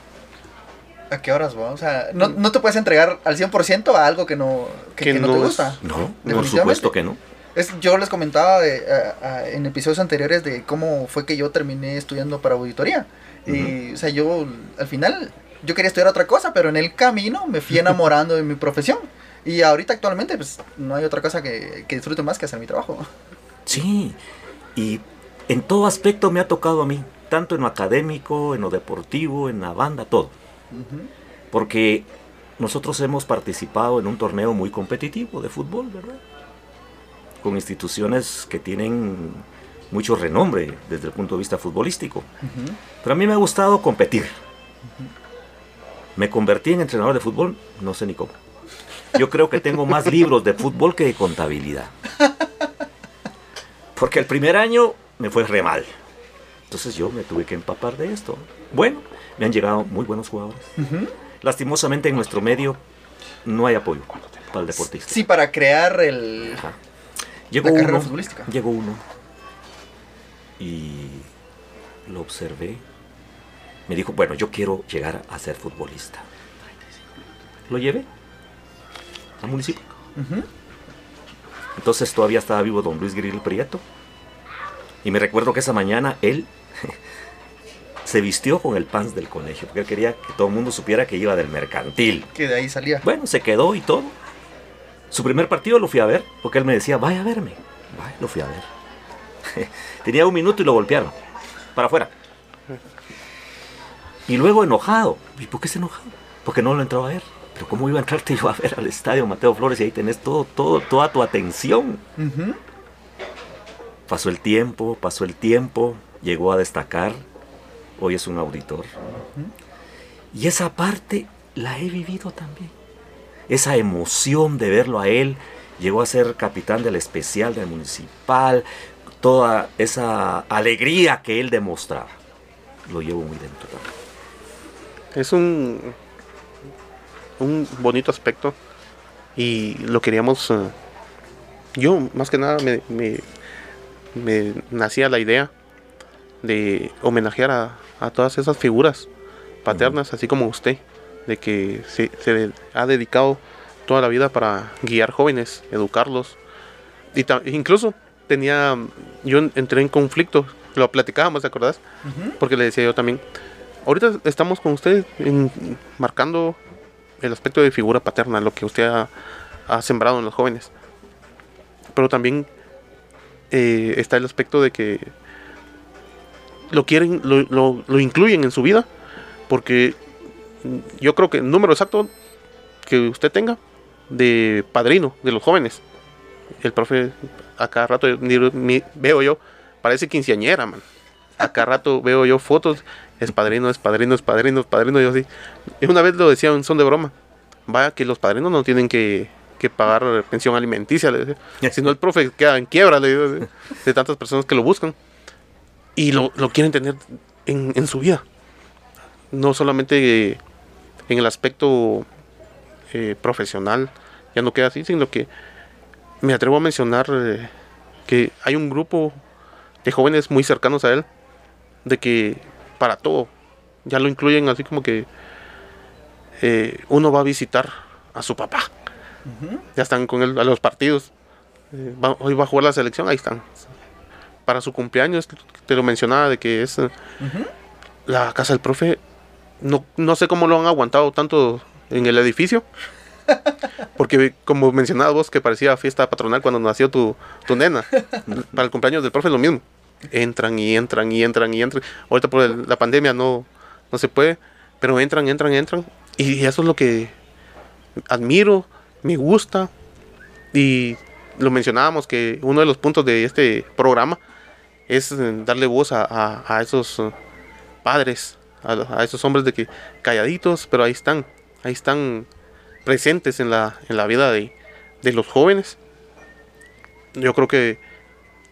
¿A qué horas, va? O sea, no, no te puedes entregar al 100% a algo que no, que, Que que no te no gusta. No, por supuesto que no. Es, yo les comentaba de, a- a- en episodios anteriores de cómo fue que yo terminé estudiando para auditoría. Y, o sea, yo al final, yo quería estudiar otra cosa, pero en el camino me fui enamorando de mi profesión. Y ahorita actualmente, pues, no hay otra cosa que, que disfrute más que hacer mi trabajo. Sí, y en todo aspecto me ha tocado a mí, tanto en lo académico, en lo deportivo, en la banda, todo. Porque nosotros hemos participado en un torneo muy competitivo de fútbol, ¿verdad? Con instituciones que tienen mucho renombre desde el punto de vista futbolístico. Pero a mí me ha gustado competir. Me convertí en entrenador de fútbol, no sé ni cómo. Yo creo que tengo más libros de fútbol que de contabilidad. Porque el primer año me fue re mal. Entonces yo me tuve que empapar de esto. Bueno, me han llegado muy buenos jugadores. Lastimosamente en nuestro medio no hay apoyo para el deportista. Sí, para crear el... Ajá. Llegó La carrera uno, futbolística. llegó uno y lo observé. Me dijo, bueno, yo quiero llegar a ser futbolista. Lo llevé al municipio. Entonces todavía estaba vivo don Luis Grill Prieto. Y me recuerdo que esa mañana él se vistió con el pants del colegio, porque él quería que todo el mundo supiera que iba del mercantil. Que de ahí salía. Bueno, se quedó y todo. Su primer partido lo fui a ver, porque él me decía, vaya a verme. Vaya, lo fui a ver. Tenía un minuto y lo golpearon. Para afuera. Y luego enojado. ¿Y por qué se enojado? Porque no lo entraba a ver. Pero ¿cómo iba a entrarte yo a ver al estadio Mateo Flores y ahí tenés todo, todo, toda tu atención? Pasó el tiempo, pasó el tiempo, llegó a destacar, hoy es un auditor. Y esa parte la he vivido también. Esa emoción de verlo a él, llegó a ser capitán del especial del municipal, toda esa alegría que él demostraba. Lo llevo muy dentro también. Es un, un bonito aspecto y lo queríamos... eh, yo más que nada me, me, me nacía la idea de homenajear a, a todas esas figuras paternas, así como usted, de que se, se ha dedicado toda la vida para guiar jóvenes, educarlos. Y incluso tenía, yo entré en conflicto, lo platicábamos, ¿te acordás? Porque le decía yo también, ahorita estamos con usted marcando el aspecto de figura paterna, lo que usted ha, sembrado en los jóvenes. Pero también eh, está el aspecto de que lo quieren, lo, lo- incluyen en su vida, porque yo creo que el número exacto que usted tenga de padrino de los jóvenes, el profe a cada rato veo yo, parece quinceañera, man. A cada rato veo yo fotos, es padrino, es padrino, es padrino, es padrino, y yo así. Y una vez lo decía en son de broma, vaya que los padrinos no tienen que, que pagar pensión alimenticia, le decía. si no el profe queda en quiebra, le digo, de, de tantas personas que lo buscan. Y lo, lo quieren tener en, en su vida. No solamente en el aspecto eh, profesional, ya no queda así, sino que me atrevo a mencionar eh, que hay un grupo de jóvenes muy cercanos a él, de que para todo, ya lo incluyen así como que eh, uno va a visitar a su papá, ya están con él a los partidos, Eh, va- hoy va a jugar la selección, ahí están. Para su cumpleaños, te lo mencionaba de que es la casa del profe, no, no sé cómo lo han aguantado tanto en el edificio. Porque como mencionabas vos que parecía fiesta patronal cuando nació tu, tu nena. Para el cumpleaños del profe lo mismo. Entran y entran y entran y entran. Ahorita por la pandemia no, no se puede. Pero entran, entran, entran. Y eso es lo que admiro, me gusta. Y lo mencionábamos que uno de los puntos de este programa es eh, darle voz a, a- esos eh, padres, a, a esos hombres de que calladitos, pero ahí están, ahí están presentes en la, en la vida de, de los jóvenes. Yo creo que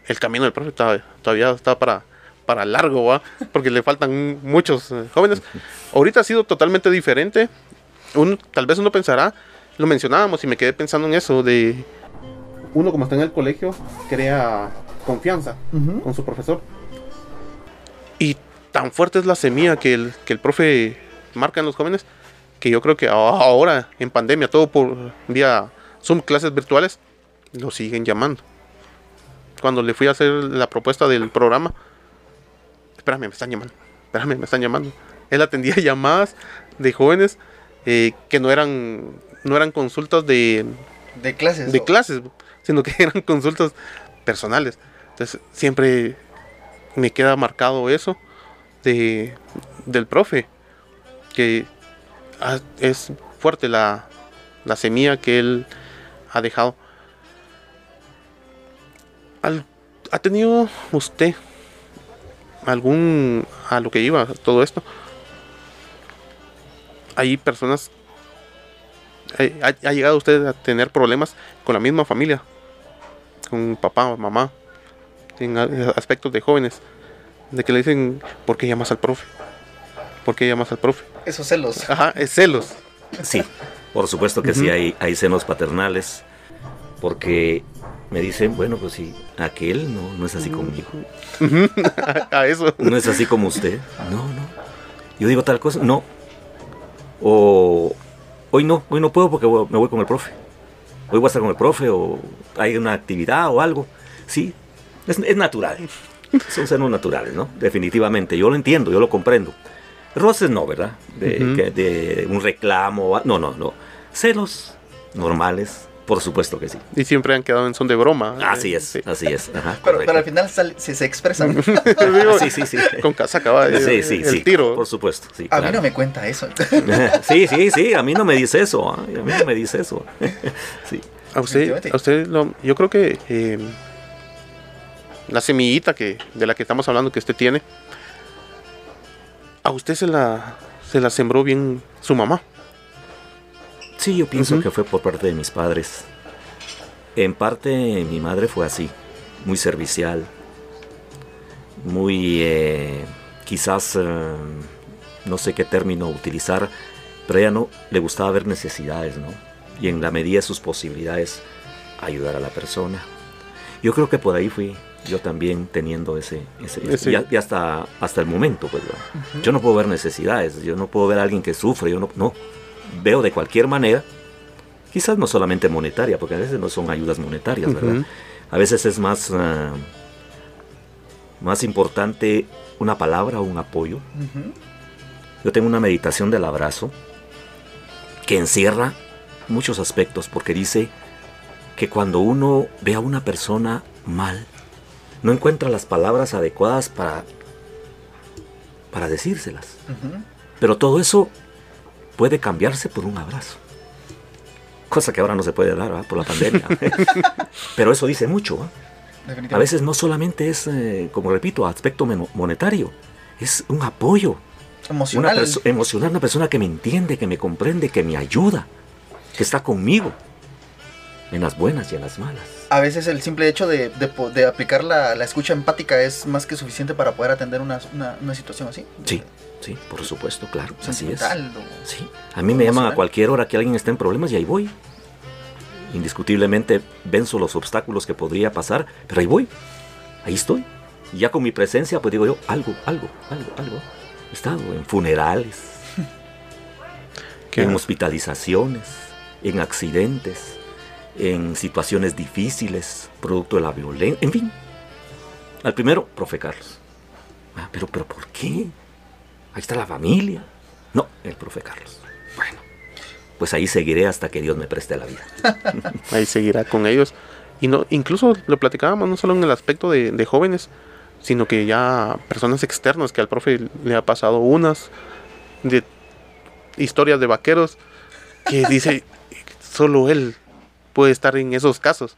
el camino del profe está- todavía está para, para largo, ¿va? porque le faltan muchos eh, jóvenes. Ahorita ha sido totalmente diferente. Uno, tal vez uno pensará, lo mencionábamos y me quedé pensando en eso, de uno como está en el colegio, crea confianza Ujú. con su profesor. Y tan fuerte es la semilla que el, que el profe marca en los jóvenes que yo creo que ahora en pandemia, todo por vía Zoom, clases virtuales, lo siguen llamando. Cuando le fui a hacer la propuesta del programa, espérame, me están llamando, espérame, me están llamando. Él atendía llamadas de jóvenes eh, que no eran, no eran consultas de, De clases. de o- clases, sino que eran consultas personales. Entonces, siempre me queda marcado eso de, del profe, que ah, es fuerte la, la semilla que él ha dejado. Al- ¿Ha tenido usted algún, a lo que iba todo esto? Hay personas ¿Ha, ha llegado usted a tener problemas con la misma familia? Con papá o mamá, en aspectos de jóvenes, de que le dicen, ¿por qué llamas al profe? ¿Por qué llamas al profe? Esos celos. Ajá, es celos. Sí, por supuesto que sí hay, hay senos paternales, porque me dicen, bueno, pues sí, aquel no, no es así conmigo, a, eso. no es así como usted, no, no. Yo digo tal cosa, no. O hoy no, hoy no puedo porque me voy con el profe. Hoy voy a estar con el profe o hay una actividad o algo. Sí, es, es natural. Son senos naturales, ¿no? Definitivamente, yo lo entiendo, yo lo comprendo. Roces no, ¿verdad? De, Ujú. que- de un reclamo, no, no, no. Celos normales, por supuesto que sí. Y siempre han quedado en son de broma. Así Eh, es, sí. así es. ajá, Pero, pero al final sal- si se expresan. Digo, Sí, sí, sí. Con casa acaba de Sí, sí, el sí. tiro. Por supuesto, sí. A mí no me cuenta eso. sí, sí, sí, a mí no me dice eso, ¿ah? a mí no me dice eso. sí. A usted, a usted lo- yo creo que eh, la semillita que, de la que estamos hablando que usted tiene, a usted se la, se la sembró bien su mamá. Sí, yo pienso que fue por parte de mis padres. En parte mi madre fue así, muy servicial, muy eh, quizás eh, no sé qué término utilizar, pero a ella no le gustaba ver necesidades, ¿no? Y en la medida de sus posibilidades ayudar a la persona. Yo creo que por ahí fui yo también teniendo ese, ese, Ese- Y, y hasta hasta el momento, pues. ¿verdad? Yo no puedo ver necesidades, yo no puedo ver a alguien que sufre, yo no, no veo de cualquier manera, quizás no solamente monetaria, porque a veces no son ayudas monetarias, ¿verdad? A veces es más, ah, más importante una palabra o un apoyo. Yo tengo una meditación del abrazo que encierra muchos aspectos, porque dice que cuando uno ve a una persona mal, no encuentra las palabras adecuadas para, para decírselas. Pero todo eso puede cambiarse por un abrazo. Cosa que ahora no se puede dar ¿verdad? por la pandemia. Pero eso dice mucho. A veces no solamente es, eh, como repito, aspecto monetario, es un apoyo una Emocional. perso- emocional, una persona que me entiende, que me comprende, que me ayuda, que está conmigo en las buenas y en las malas. A veces el simple hecho de, de de aplicar la, la escucha empática es más que suficiente para poder atender una, una, una situación así. Sí, sí, por supuesto, claro, así es. Sí, a mí me llaman a cualquier hora que alguien esté en problemas y ahí voy. Indiscutiblemente venzo los obstáculos que podría pasar, pero ahí voy, ahí estoy. Y ya con mi presencia, pues digo yo, algo, algo, algo, algo. He estado en funerales, Que- en hospitalizaciones, en accidentes, en situaciones difíciles, producto de la violencia, en fin. Al primero, profe Carlos. Ah, pero, pero ¿por qué? Ahí está la familia. No, el profe Carlos. Bueno, pues ahí seguiré hasta que Dios me preste la vida. ahí seguirá con ellos. Y no, incluso lo platicábamos no solo en el aspecto de, de jóvenes, sino que ya personas externas que al profe le ha pasado unas de historias de vaqueros que dice solo él puede estar en esos casos.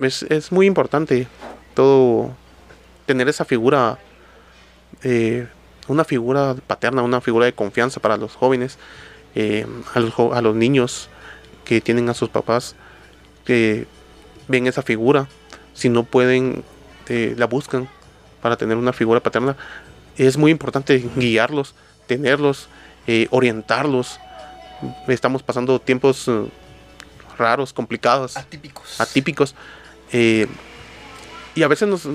Es, es muy importante todo tener esa figura, eh, una figura paterna, una figura de confianza para los jóvenes, eh, a, los, jo- a los niños que tienen a sus papás que ven esa figura, si no pueden, eh, la buscan para tener una figura paterna. Es muy importante guiarlos, tenerlos, eh, orientarlos. Estamos pasando tiempos raros, complicados, Atípicos. atípicos. eh, y a veces nos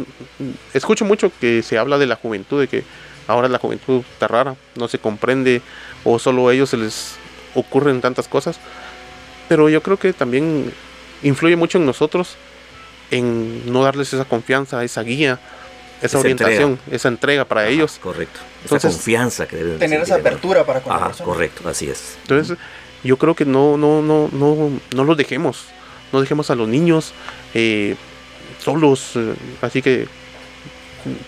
escucho mucho que se habla de la juventud, de que ahora la juventud está rara, no se comprende o solo a ellos se les ocurren tantas cosas. Pero yo creo que también influye mucho en nosotros en no darles esa confianza, esa guía, esa, Esa orientación, entrega. esa entrega para ellos. Correcto. Entonces, esa confianza que deben de Tener esa apertura para con Ajá, correcto, así es. Entonces, yo creo que no, no, no, no, no los dejemos. No dejemos a los niños eh, solos, eh, así que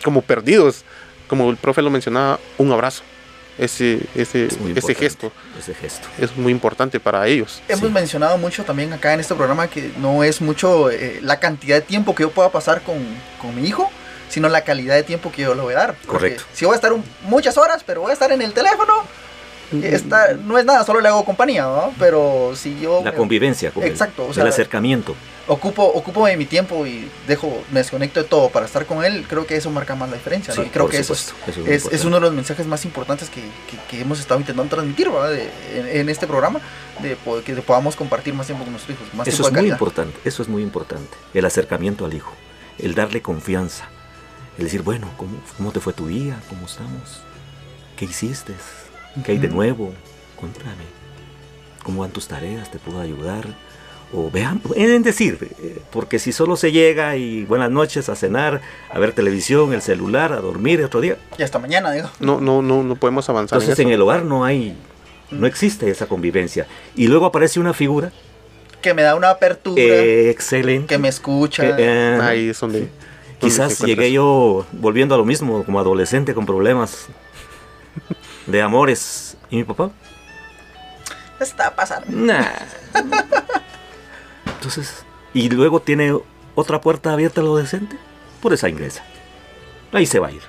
como perdidos. Como el profe lo mencionaba, un abrazo. Ese, ese, Es ese gesto Ese gesto. es muy importante para ellos. Hemos Sí. mencionado mucho también acá en este programa que no es mucho eh, la cantidad de tiempo que yo pueda pasar con, con mi hijo, sino la calidad de tiempo que yo le voy a dar. Porque Correcto. Si voy a estar un- muchas horas, pero voy a estar en el teléfono, está, no es nada, solo le hago compañía, ¿no? Pero si yo La convivencia con Exacto, o el sea, acercamiento. ocupo, ocupo de mi tiempo y dejo, me desconecto de todo para estar con él, creo que eso marca más la diferencia. ¿no? Sí, y creo por que eso es, supuesto, eso es es, es uno de los mensajes más importantes que, que- que hemos estado intentando transmitir. De- en, en este programa, de que podamos compartir más tiempo con nuestros hijos, más Eso es muy importante, eso es muy importante. El acercamiento al hijo, el darle confianza, el decir, bueno, ¿cómo, cómo te fue tu día? ¿Cómo estamos? ¿Qué hiciste? ¿Qué hay de nuevo? Cuéntame. ¿Cómo van tus tareas? ¿Te puedo ayudar? O veamos, en decir, eh, porque si solo se llega y buenas noches a cenar, a ver televisión, el celular, a dormir otro día. Y hasta mañana, digo. No, no, no, no podemos avanzar Entonces en el hogar no hay, no existe esa convivencia. Y luego aparece una figura Que me da una apertura, eh, excelente. que me escucha. que, eh, Ahí es donde... donde Quizás llegué yo volviendo a lo mismo, como adolescente con problemas de amores. ¿Y mi papá? Está pasando. Nah. Entonces, y luego tiene otra puerta abierta al adolescente, por esa ingresa. Ahí se va a ir.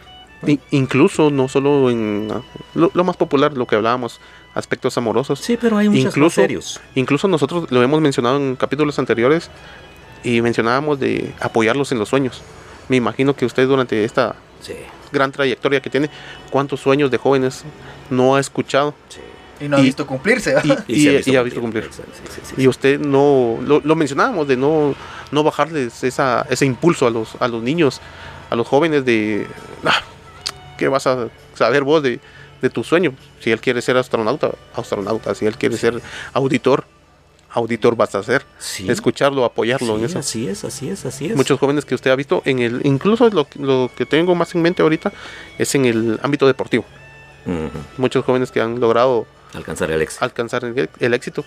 I- Incluso, no solo en ah, lo, lo más popular, lo que hablábamos, aspectos amorosos. Sí, pero hay muchos Incluso- serios. Incluso nosotros lo hemos mencionado en capítulos anteriores y mencionábamos de apoyarlos en los sueños. Me imagino que usted durante esta Sí, gran trayectoria que tiene, cuántos sueños de jóvenes no ha escuchado sí. Y no ha Y- visto cumplirse. y, ¿verdad? y- y ha visto cumplir. Sí, sí, sí, sí. Y usted no, lo, lo mencionábamos de no, no bajarles esa, ese impulso a los, a los niños, a los jóvenes de, "Ah, ¿qué vas a saber vos de, de tu sueño? Si él quiere ser astronauta, astronauta, si él quiere ser auditor, auditor vas a ser, escucharlo, apoyarlo en eso. Así es, así es, así es. Muchos jóvenes que usted ha visto en el, incluso lo, lo que tengo más en mente ahorita es en el ámbito deportivo. Muchos jóvenes que han logrado Alcanzar el éxito. alcanzar el, el éxito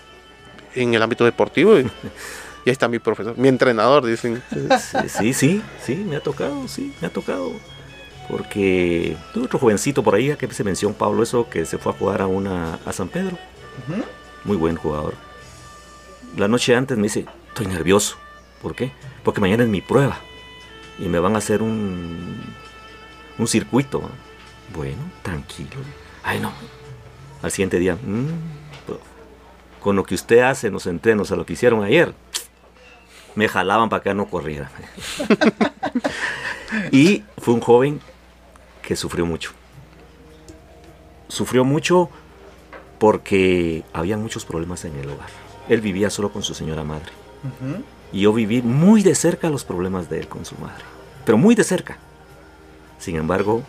en el ámbito deportivo. Y, y ahí está mi profesor, mi entrenador, dicen. Sí, sí, sí, sí, me ha tocado, sí, me ha tocado. Porque tuve otro jovencito por ahí que se mencionó Pablo, eso que se fue a jugar a una a San Pedro. Muy buen jugador. La noche antes me dice, estoy nervioso. ¿Por qué? Porque mañana es mi prueba. Y me van a hacer un, un circuito. Bueno, tranquilo. Ay, no. Al siguiente día, "Mm, profe, con lo que usted hace en los entrenos, a lo que hicieron ayer, me jalaban para que no corriera. y fue un joven que sufrió mucho. Sufrió mucho porque había muchos problemas en el hogar. Él vivía solo con su señora madre. Y yo viví muy de cerca los problemas de él con su madre. Pero muy de cerca. Sin embargo,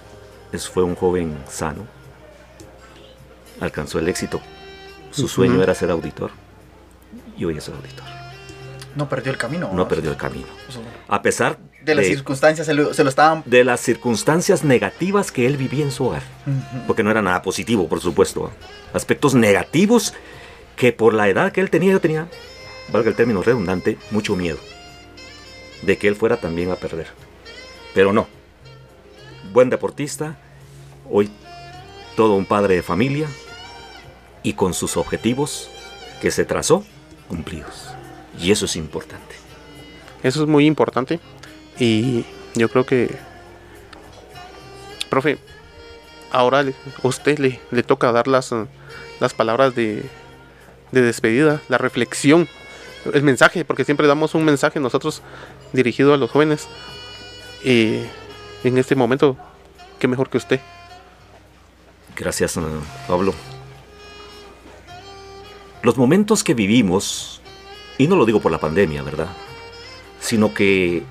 fue un joven sano. Alcanzó el éxito. Su sueño era ser auditor. Y hoy es auditor. No perdió el camino. No perdió el camino. A pesar De las de, circunstancias se lo, se lo estaban. de las circunstancias negativas que él vivía en su hogar. Porque no era nada positivo, por supuesto. Aspectos negativos que por la edad que él tenía, yo tenía, valga el término redundante, mucho miedo. De que él fuera también a perder. Pero no. Buen deportista, hoy todo un padre de familia y con sus objetivos que se trazó cumplidos. Y eso es importante. Eso es muy importante. Y yo creo que, profe, ahora a usted le, toca dar las, eh, las palabras de, de despedida, la reflexión, el mensaje, porque siempre damos un mensaje nosotros dirigido a los jóvenes. Y en este momento, qué mejor que usted. Gracias, eh, Pablo. Los momentos que vivimos, y no lo digo por la pandemia, ¿verdad? Sino que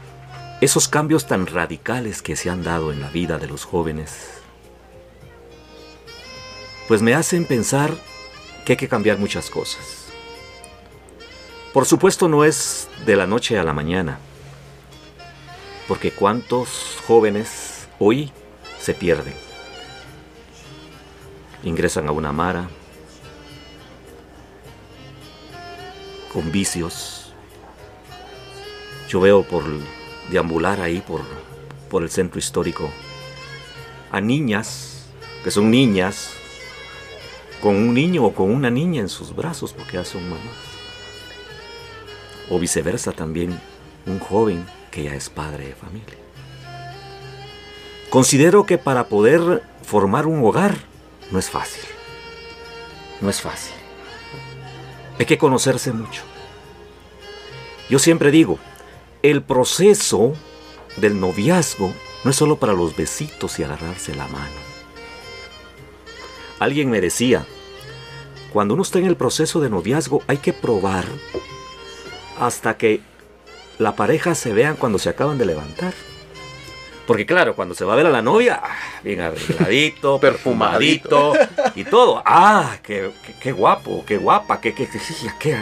esos cambios tan radicales que se han dado en la vida de los jóvenes pues me hacen pensar que hay que cambiar muchas cosas. Por supuesto no es de la noche a la mañana, porque cuántos jóvenes hoy se pierden. Ingresan a una mara con vicios. Yo veo por deambular ahí por, por el centro histórico a niñas, que son niñas, con un niño o con una niña en sus brazos porque ya son mamás. O viceversa también, un joven que ya es padre de familia. Considero que para poder formar un hogar no es fácil. No es fácil. Hay que conocerse mucho. Yo siempre digo, el proceso del noviazgo no es solo para los besitos y agarrarse la mano. Alguien me decía, cuando uno está en el proceso de noviazgo hay que probar hasta que la pareja se vean cuando se acaban de levantar. Porque claro, cuando se va a ver a la novia, ah, bien arregladito, perfumadito y todo. Ah, qué, qué, guapo, qué guapa, qué, qué, qué, qué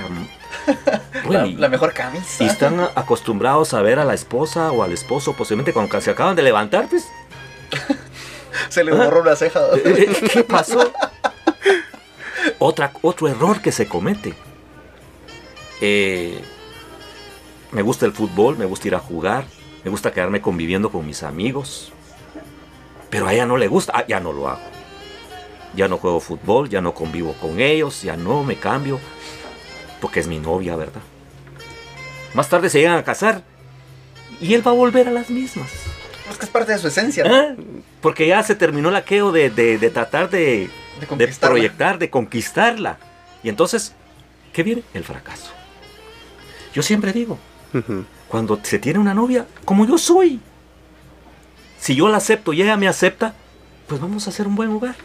bueno, la, mejor camisa. Y están acostumbrados a ver a la esposa o al esposo posiblemente cuando se acaban de levantar, pues. se le borró una ceja. ¿Qué pasó? Otra, otro error que se comete. Eh, me gusta el fútbol, me gusta ir a jugar, me gusta quedarme conviviendo con mis amigos. Pero a ella no le gusta, ah, ya no lo hago. Ya no juego fútbol, ya no convivo con ellos, ya no me cambio. Porque es mi novia, ¿verdad? Más tarde se llegan a casar y él va a volver a las mismas. Es que es parte de su esencia. ¿Ah? Porque ya se terminó el aqueo de, de, tratar de, de, proyectar, de conquistarla. Y entonces, ¿qué viene? El fracaso. Yo siempre digo, cuando se tiene una novia, como yo soy, si yo la acepto y ella me acepta, pues vamos a hacer un buen hogar.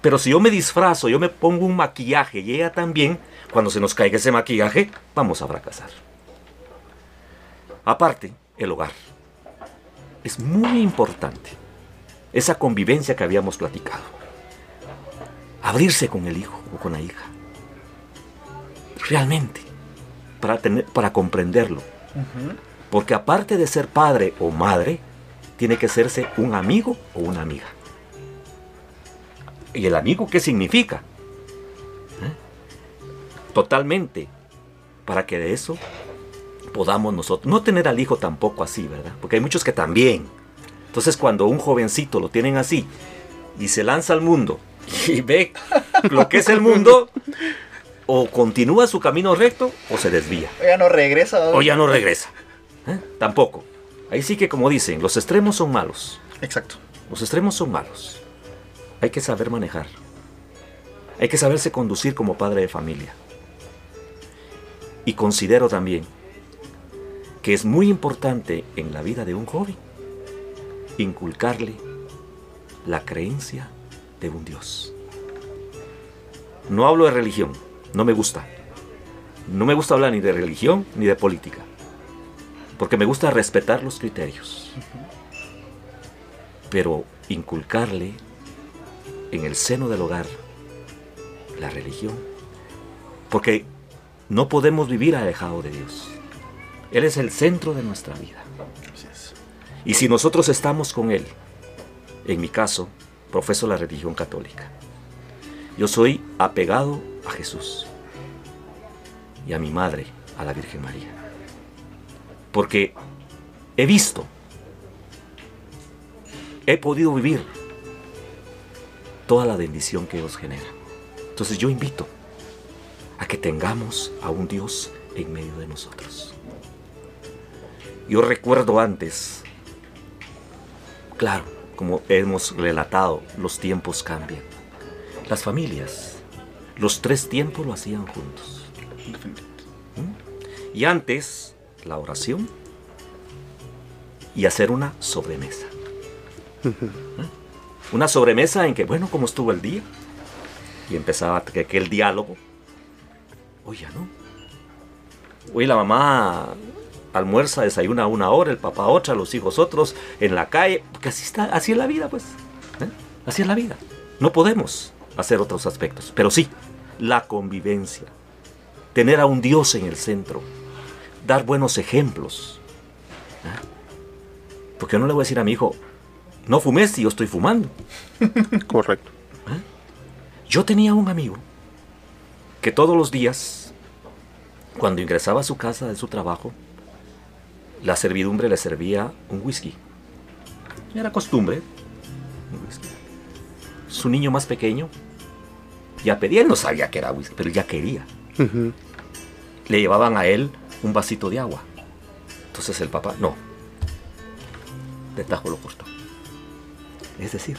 Pero si yo me disfrazo, yo me pongo un maquillaje y ella también, cuando se nos caiga ese maquillaje, vamos a fracasar. Aparte, el hogar. Es muy importante esa convivencia que habíamos platicado. Abrirse con el hijo o con la hija. Realmente para, tener, para comprenderlo. Porque aparte de ser padre o madre, tiene que serse un amigo o una amiga. ¿Y el amigo qué significa? ¿Eh? Totalmente. Para que de eso podamos nosotros, no tener al hijo tampoco así, ¿verdad? Porque hay muchos que también. Entonces cuando un jovencito lo tienen así y se lanza al mundo y ve lo que es el mundo, o continúa su camino recto o se desvía. O ya no regresa. O ya no regresa. ¿Eh? Tampoco. Ahí sí que como dicen, los extremos son malos. Exacto. Los extremos son malos. Hay que saber manejar. Hay que saberse conducir como padre de familia. Y considero también que es muy importante en la vida de un joven inculcarle la creencia de un Dios. No hablo de religión, no me gusta. No me gusta hablar ni de religión ni de política. Porque me gusta respetar los criterios. Pero inculcarle en el seno del hogar la religión. Porque no podemos vivir alejado de Dios. Él es el centro de nuestra vida. Y si nosotros estamos con Él, en mi caso, profeso la religión católica. Yo soy apegado a Jesús y a mi madre, a la Virgen María. Porque he visto, he podido vivir toda la bendición que Dios genera. Entonces yo invito a que tengamos a un Dios en medio de nosotros. Yo recuerdo antes, claro, como hemos relatado, los tiempos cambian. Las familias, los tres tiempos lo hacían juntos. ¿Mm? Y antes, la oración y hacer una sobremesa. ¿Mm? Una sobremesa en que, bueno, ¿cómo estuvo el día? Y empezaba aquel diálogo. Ya no. Hoy la mamá almuerza, desayuna una hora, el papá otra, los hijos otros, en la calle, porque así está, así es la vida, pues. ¿eh? Así es la vida. No podemos hacer otros aspectos. Pero sí, la convivencia, tener a un Dios en el centro, dar buenos ejemplos. ¿Ah? Porque no le voy a decir a mi hijo, no fumes si yo estoy fumando. Correcto. ¿Ah? Yo tenía un amigo que todos los días, cuando ingresaba a su casa de su trabajo, la servidumbre le servía un whisky. Era costumbre. un whisky. Su niño más pequeño ya pedía, él no sabía que era whisky, pero ya quería. Le llevaban a él un vasito de agua. Entonces el papá, no. De tajo lo cortó. Es decir,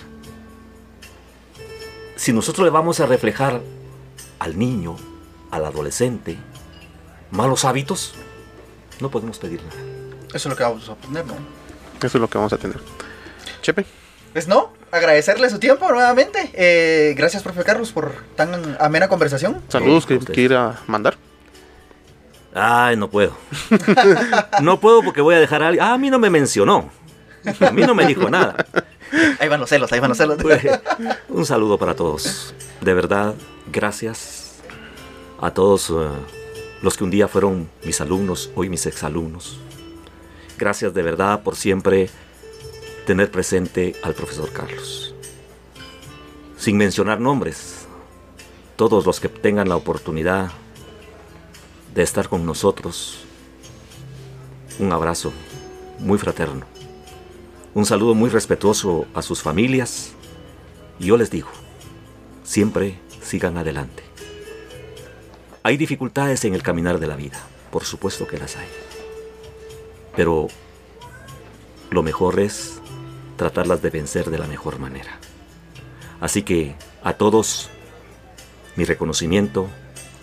si nosotros le vamos a reflejar al niño, al adolescente, malos hábitos, no podemos pedir nada. Eso es lo que vamos a poner, ¿no? Eso es lo que vamos a tener. Chepe, Pues no, agradecerle su tiempo nuevamente. Eh, gracias, profe Carlos, por tan amena conversación. saludos que quiera mandar. Ay, no puedo. No puedo porque voy a dejar a alguien. Ah, a mí no me mencionó. A mí no me dijo nada. Ahí van los celos, ahí van los celos. Pues, un saludo para todos. De verdad, gracias a todos eh, los que un día fueron mis alumnos, hoy mis exalumnos. Gracias de verdad por siempre tener presente al profesor Carlos. Sin mencionar nombres, todos los que tengan la oportunidad de estar con nosotros, un abrazo muy fraterno. Un saludo muy respetuoso a sus familias. Y yo les digo, siempre sigan adelante. Hay dificultades en el caminar de la vida, por supuesto que las hay. Pero lo mejor es tratarlas de vencer de la mejor manera. Así que a todos mi reconocimiento,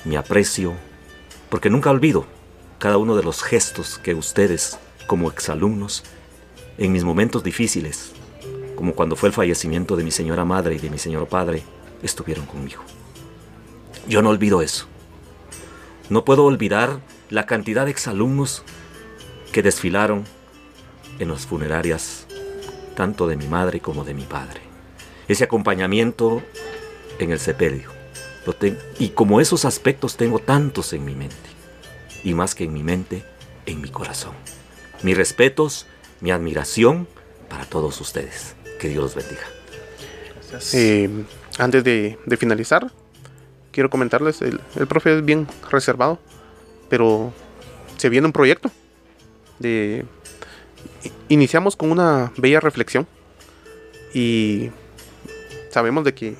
mi aprecio, porque nunca olvido cada uno de los gestos que ustedes, como exalumnos, en mis momentos difíciles, como cuando fue el fallecimiento de mi señora madre y de mi señor padre, estuvieron conmigo. Yo no olvido eso. No puedo olvidar la cantidad de exalumnos que desfilaron en las funerarias, tanto de mi madre como de mi padre. Ese acompañamiento en el sepelio. Y como esos aspectos tengo tantos en mi mente. Y más que en mi mente, en mi corazón. Mis respetos, mi admiración para todos ustedes. Que Dios los bendiga. Eh, antes de, de finalizar, quiero comentarles, el, el profe es bien reservado, pero se viene un proyecto. De, iniciamos con una bella reflexión y sabemos de que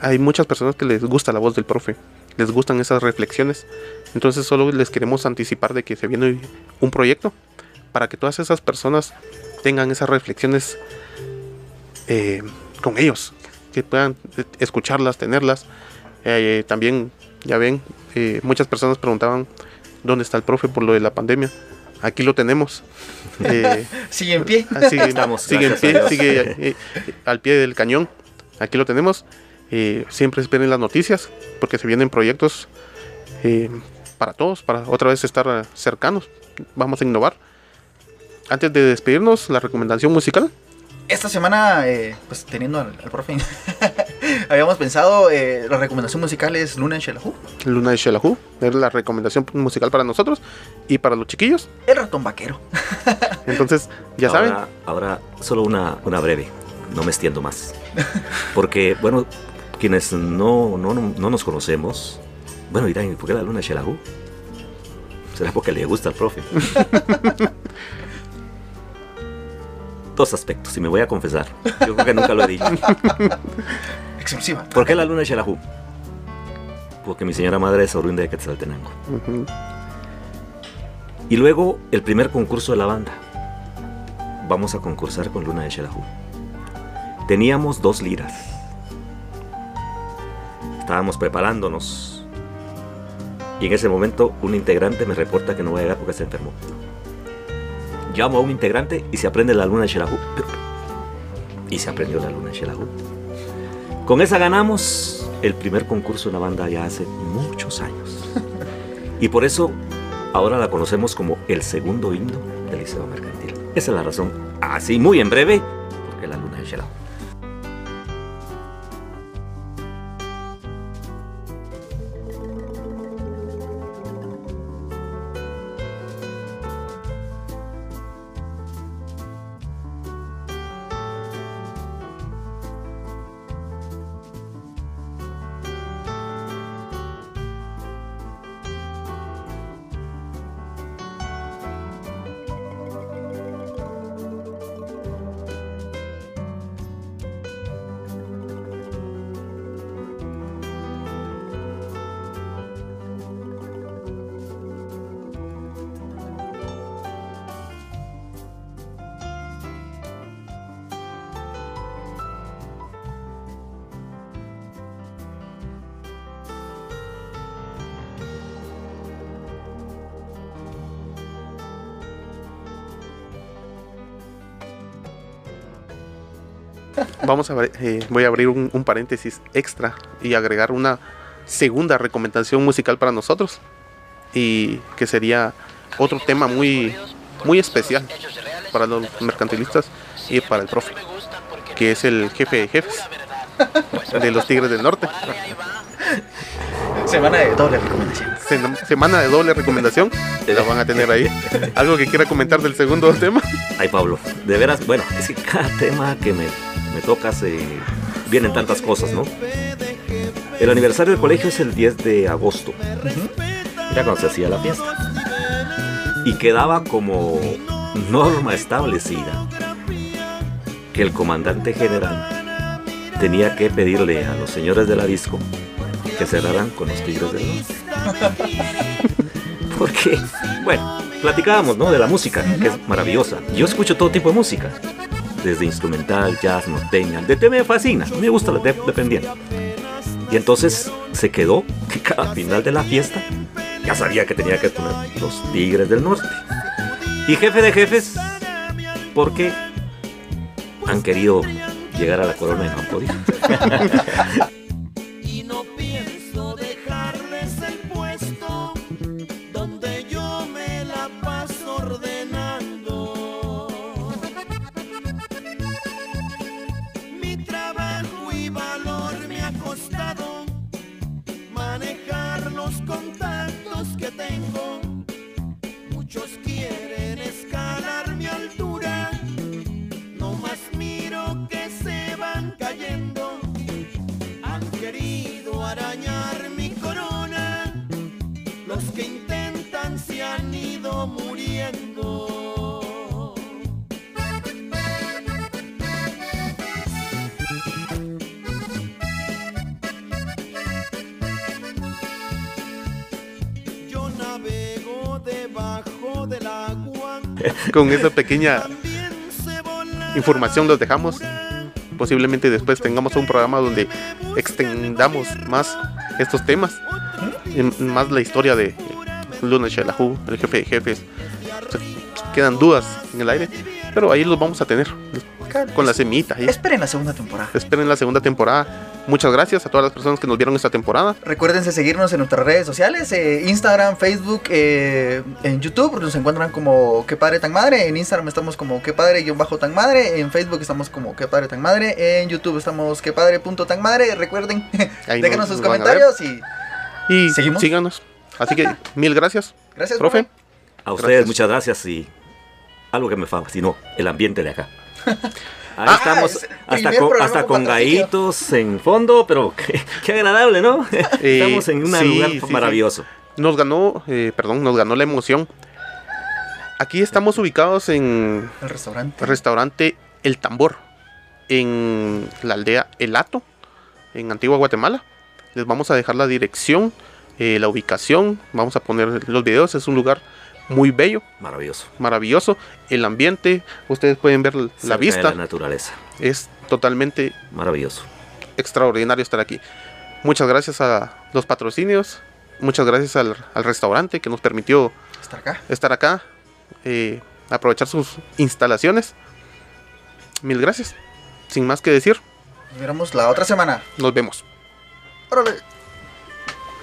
hay muchas personas que les gusta la voz del profe, les gustan esas reflexiones. Entonces solo les queremos anticipar de que se viene un proyecto para que todas esas personas tengan esas reflexiones eh, con ellos, que puedan escucharlas, tenerlas. Eh, también, ya ven, eh, muchas personas preguntaban dónde está el profe por lo de la pandemia. Aquí lo tenemos. Eh, Sigue en pie. ah, sigue, Estamos, sigue en pie, sigue eh, al pie del cañón. Aquí lo tenemos. Eh, siempre esperen las noticias porque se vienen proyectos eh, para todos, para otra vez estar cercanos. Vamos a innovar. Antes de despedirnos, la recomendación musical. Esta semana, eh, pues teniendo al, al profe, habíamos pensado, eh, la recomendación musical es Luna en Shelahu, Luna de Shelahu, es la recomendación musical para nosotros y para los chiquillos. el ratón vaquero. Entonces, ya ahora, saben, Ahora, solo una, una breve. No me extiendo más. Porque, bueno, quienes no, no, no nos conocemos, bueno, dirán, ¿por qué la luna es Shelahu? ¿Será porque le gusta al profe? Dos aspectos, y me voy a confesar. Yo creo que nunca lo he dicho. Exclusiva. ¿Por qué la luna es Shelahu? Porque mi señora madre es oriunda de Quetzaltenango. ujú, Y luego el primer concurso de la banda. Vamos a concursar con Luna de Shelahu. Teníamos dos liras. Estábamos preparándonos. Y en ese momento un integrante me reporta que no va a llegar porque se enfermó. Llamo a un integrante y se aprende la Luna de Shelahu. Y se aprendió la Luna de Shelahu. Con esa ganamos el primer concurso de la banda ya hace muchos años. Y por eso Ahora la conocemos como el segundo himno del Liceo Mercantil. Esa es la razón, así muy en breve, porque la luna es Shelahu. Vamos a ver, eh, voy a abrir un, un paréntesis extra y agregar una segunda recomendación musical para nosotros y que sería otro tema muy muy especial para los mercantilistas y para el profe, que es el jefe de jefes de los Tigres del Norte. Semana de doble recomendación. Sem- Semana de doble recomendación, la van a tener ahí. ¿Algo que quiera comentar del segundo tema? Ay, Pablo, de veras, bueno, es que cada tema que me, me tocas eh, vienen tantas cosas, ¿no? El aniversario del colegio es el 10 de agosto. Era cuando se hacía la fiesta. Y quedaba como norma establecida que el comandante general tenía que pedirle a los señores de la disco que cerraran con los Tigres del Norte. Porque, bueno, platicábamos, ¿no? De la música, que es maravillosa. Yo escucho todo tipo de música. Desde instrumental, jazz, norteña. De tema me fascina. Me gusta la de- dependiendo. Y entonces se quedó que cada final de la fiesta ya sabía que tenía que poner los Tigres del Norte. Y jefe de jefes, porque han querido llegar a la corona y no arañar mi corona. Los que intentan se han ido muriendo. Yo navego debajo del agua. Con esa pequeña información los dejamos. Posiblemente después tengamos un programa donde extendamos más estos temas, más la historia de Luna Shelahu, el jefe de jefes. Quedan dudas en el aire, pero ahí los vamos a tener con la semita. Esperen la segunda temporada. Esperen la segunda temporada. Muchas gracias a todas las personas que nos vieron esta temporada. Recuérdense seguirnos en nuestras redes sociales, eh, Instagram, Facebook, eh, en YouTube nos encuentran como Que Padre Tan Madre, en Instagram estamos como Que Padre guion bajo Tan Madre, en Facebook estamos como Que Padre Tan Madre, en YouTube estamos Que Padre punto Tan Madre, recuerden, Ahí déjenos nos- sus nos comentarios y Y ¿Seguimos? síganos. Así que mil gracias, gracias, profe. A ustedes Gracias. muchas gracias y algo que me fascinó, el ambiente de acá. Ahí Ah, estamos, hasta con, hasta con gallitos en fondo, pero qué, qué agradable, ¿no? Eh, Estamos en un sí, lugar sí, sí. maravilloso. Nos ganó, eh, perdón, nos ganó la emoción. Aquí estamos ubicados en El restaurante. el restaurante El Tambor, en la aldea El Hato, en Antigua Guatemala. Les vamos a dejar la dirección, eh, la ubicación, vamos a poner los videos. Es un lugar muy bello, Maravilloso. maravilloso. El ambiente, ustedes pueden ver la Cerca de vista, la naturaleza. es totalmente Maravilloso. extraordinario estar aquí. Muchas gracias a los patrocinios, muchas gracias al, al restaurante que nos permitió Estar acá. estar acá, eh, aprovechar sus instalaciones. Mil gracias. Sin más que decir, Nos veremos la otra semana. nos vemos. Órale.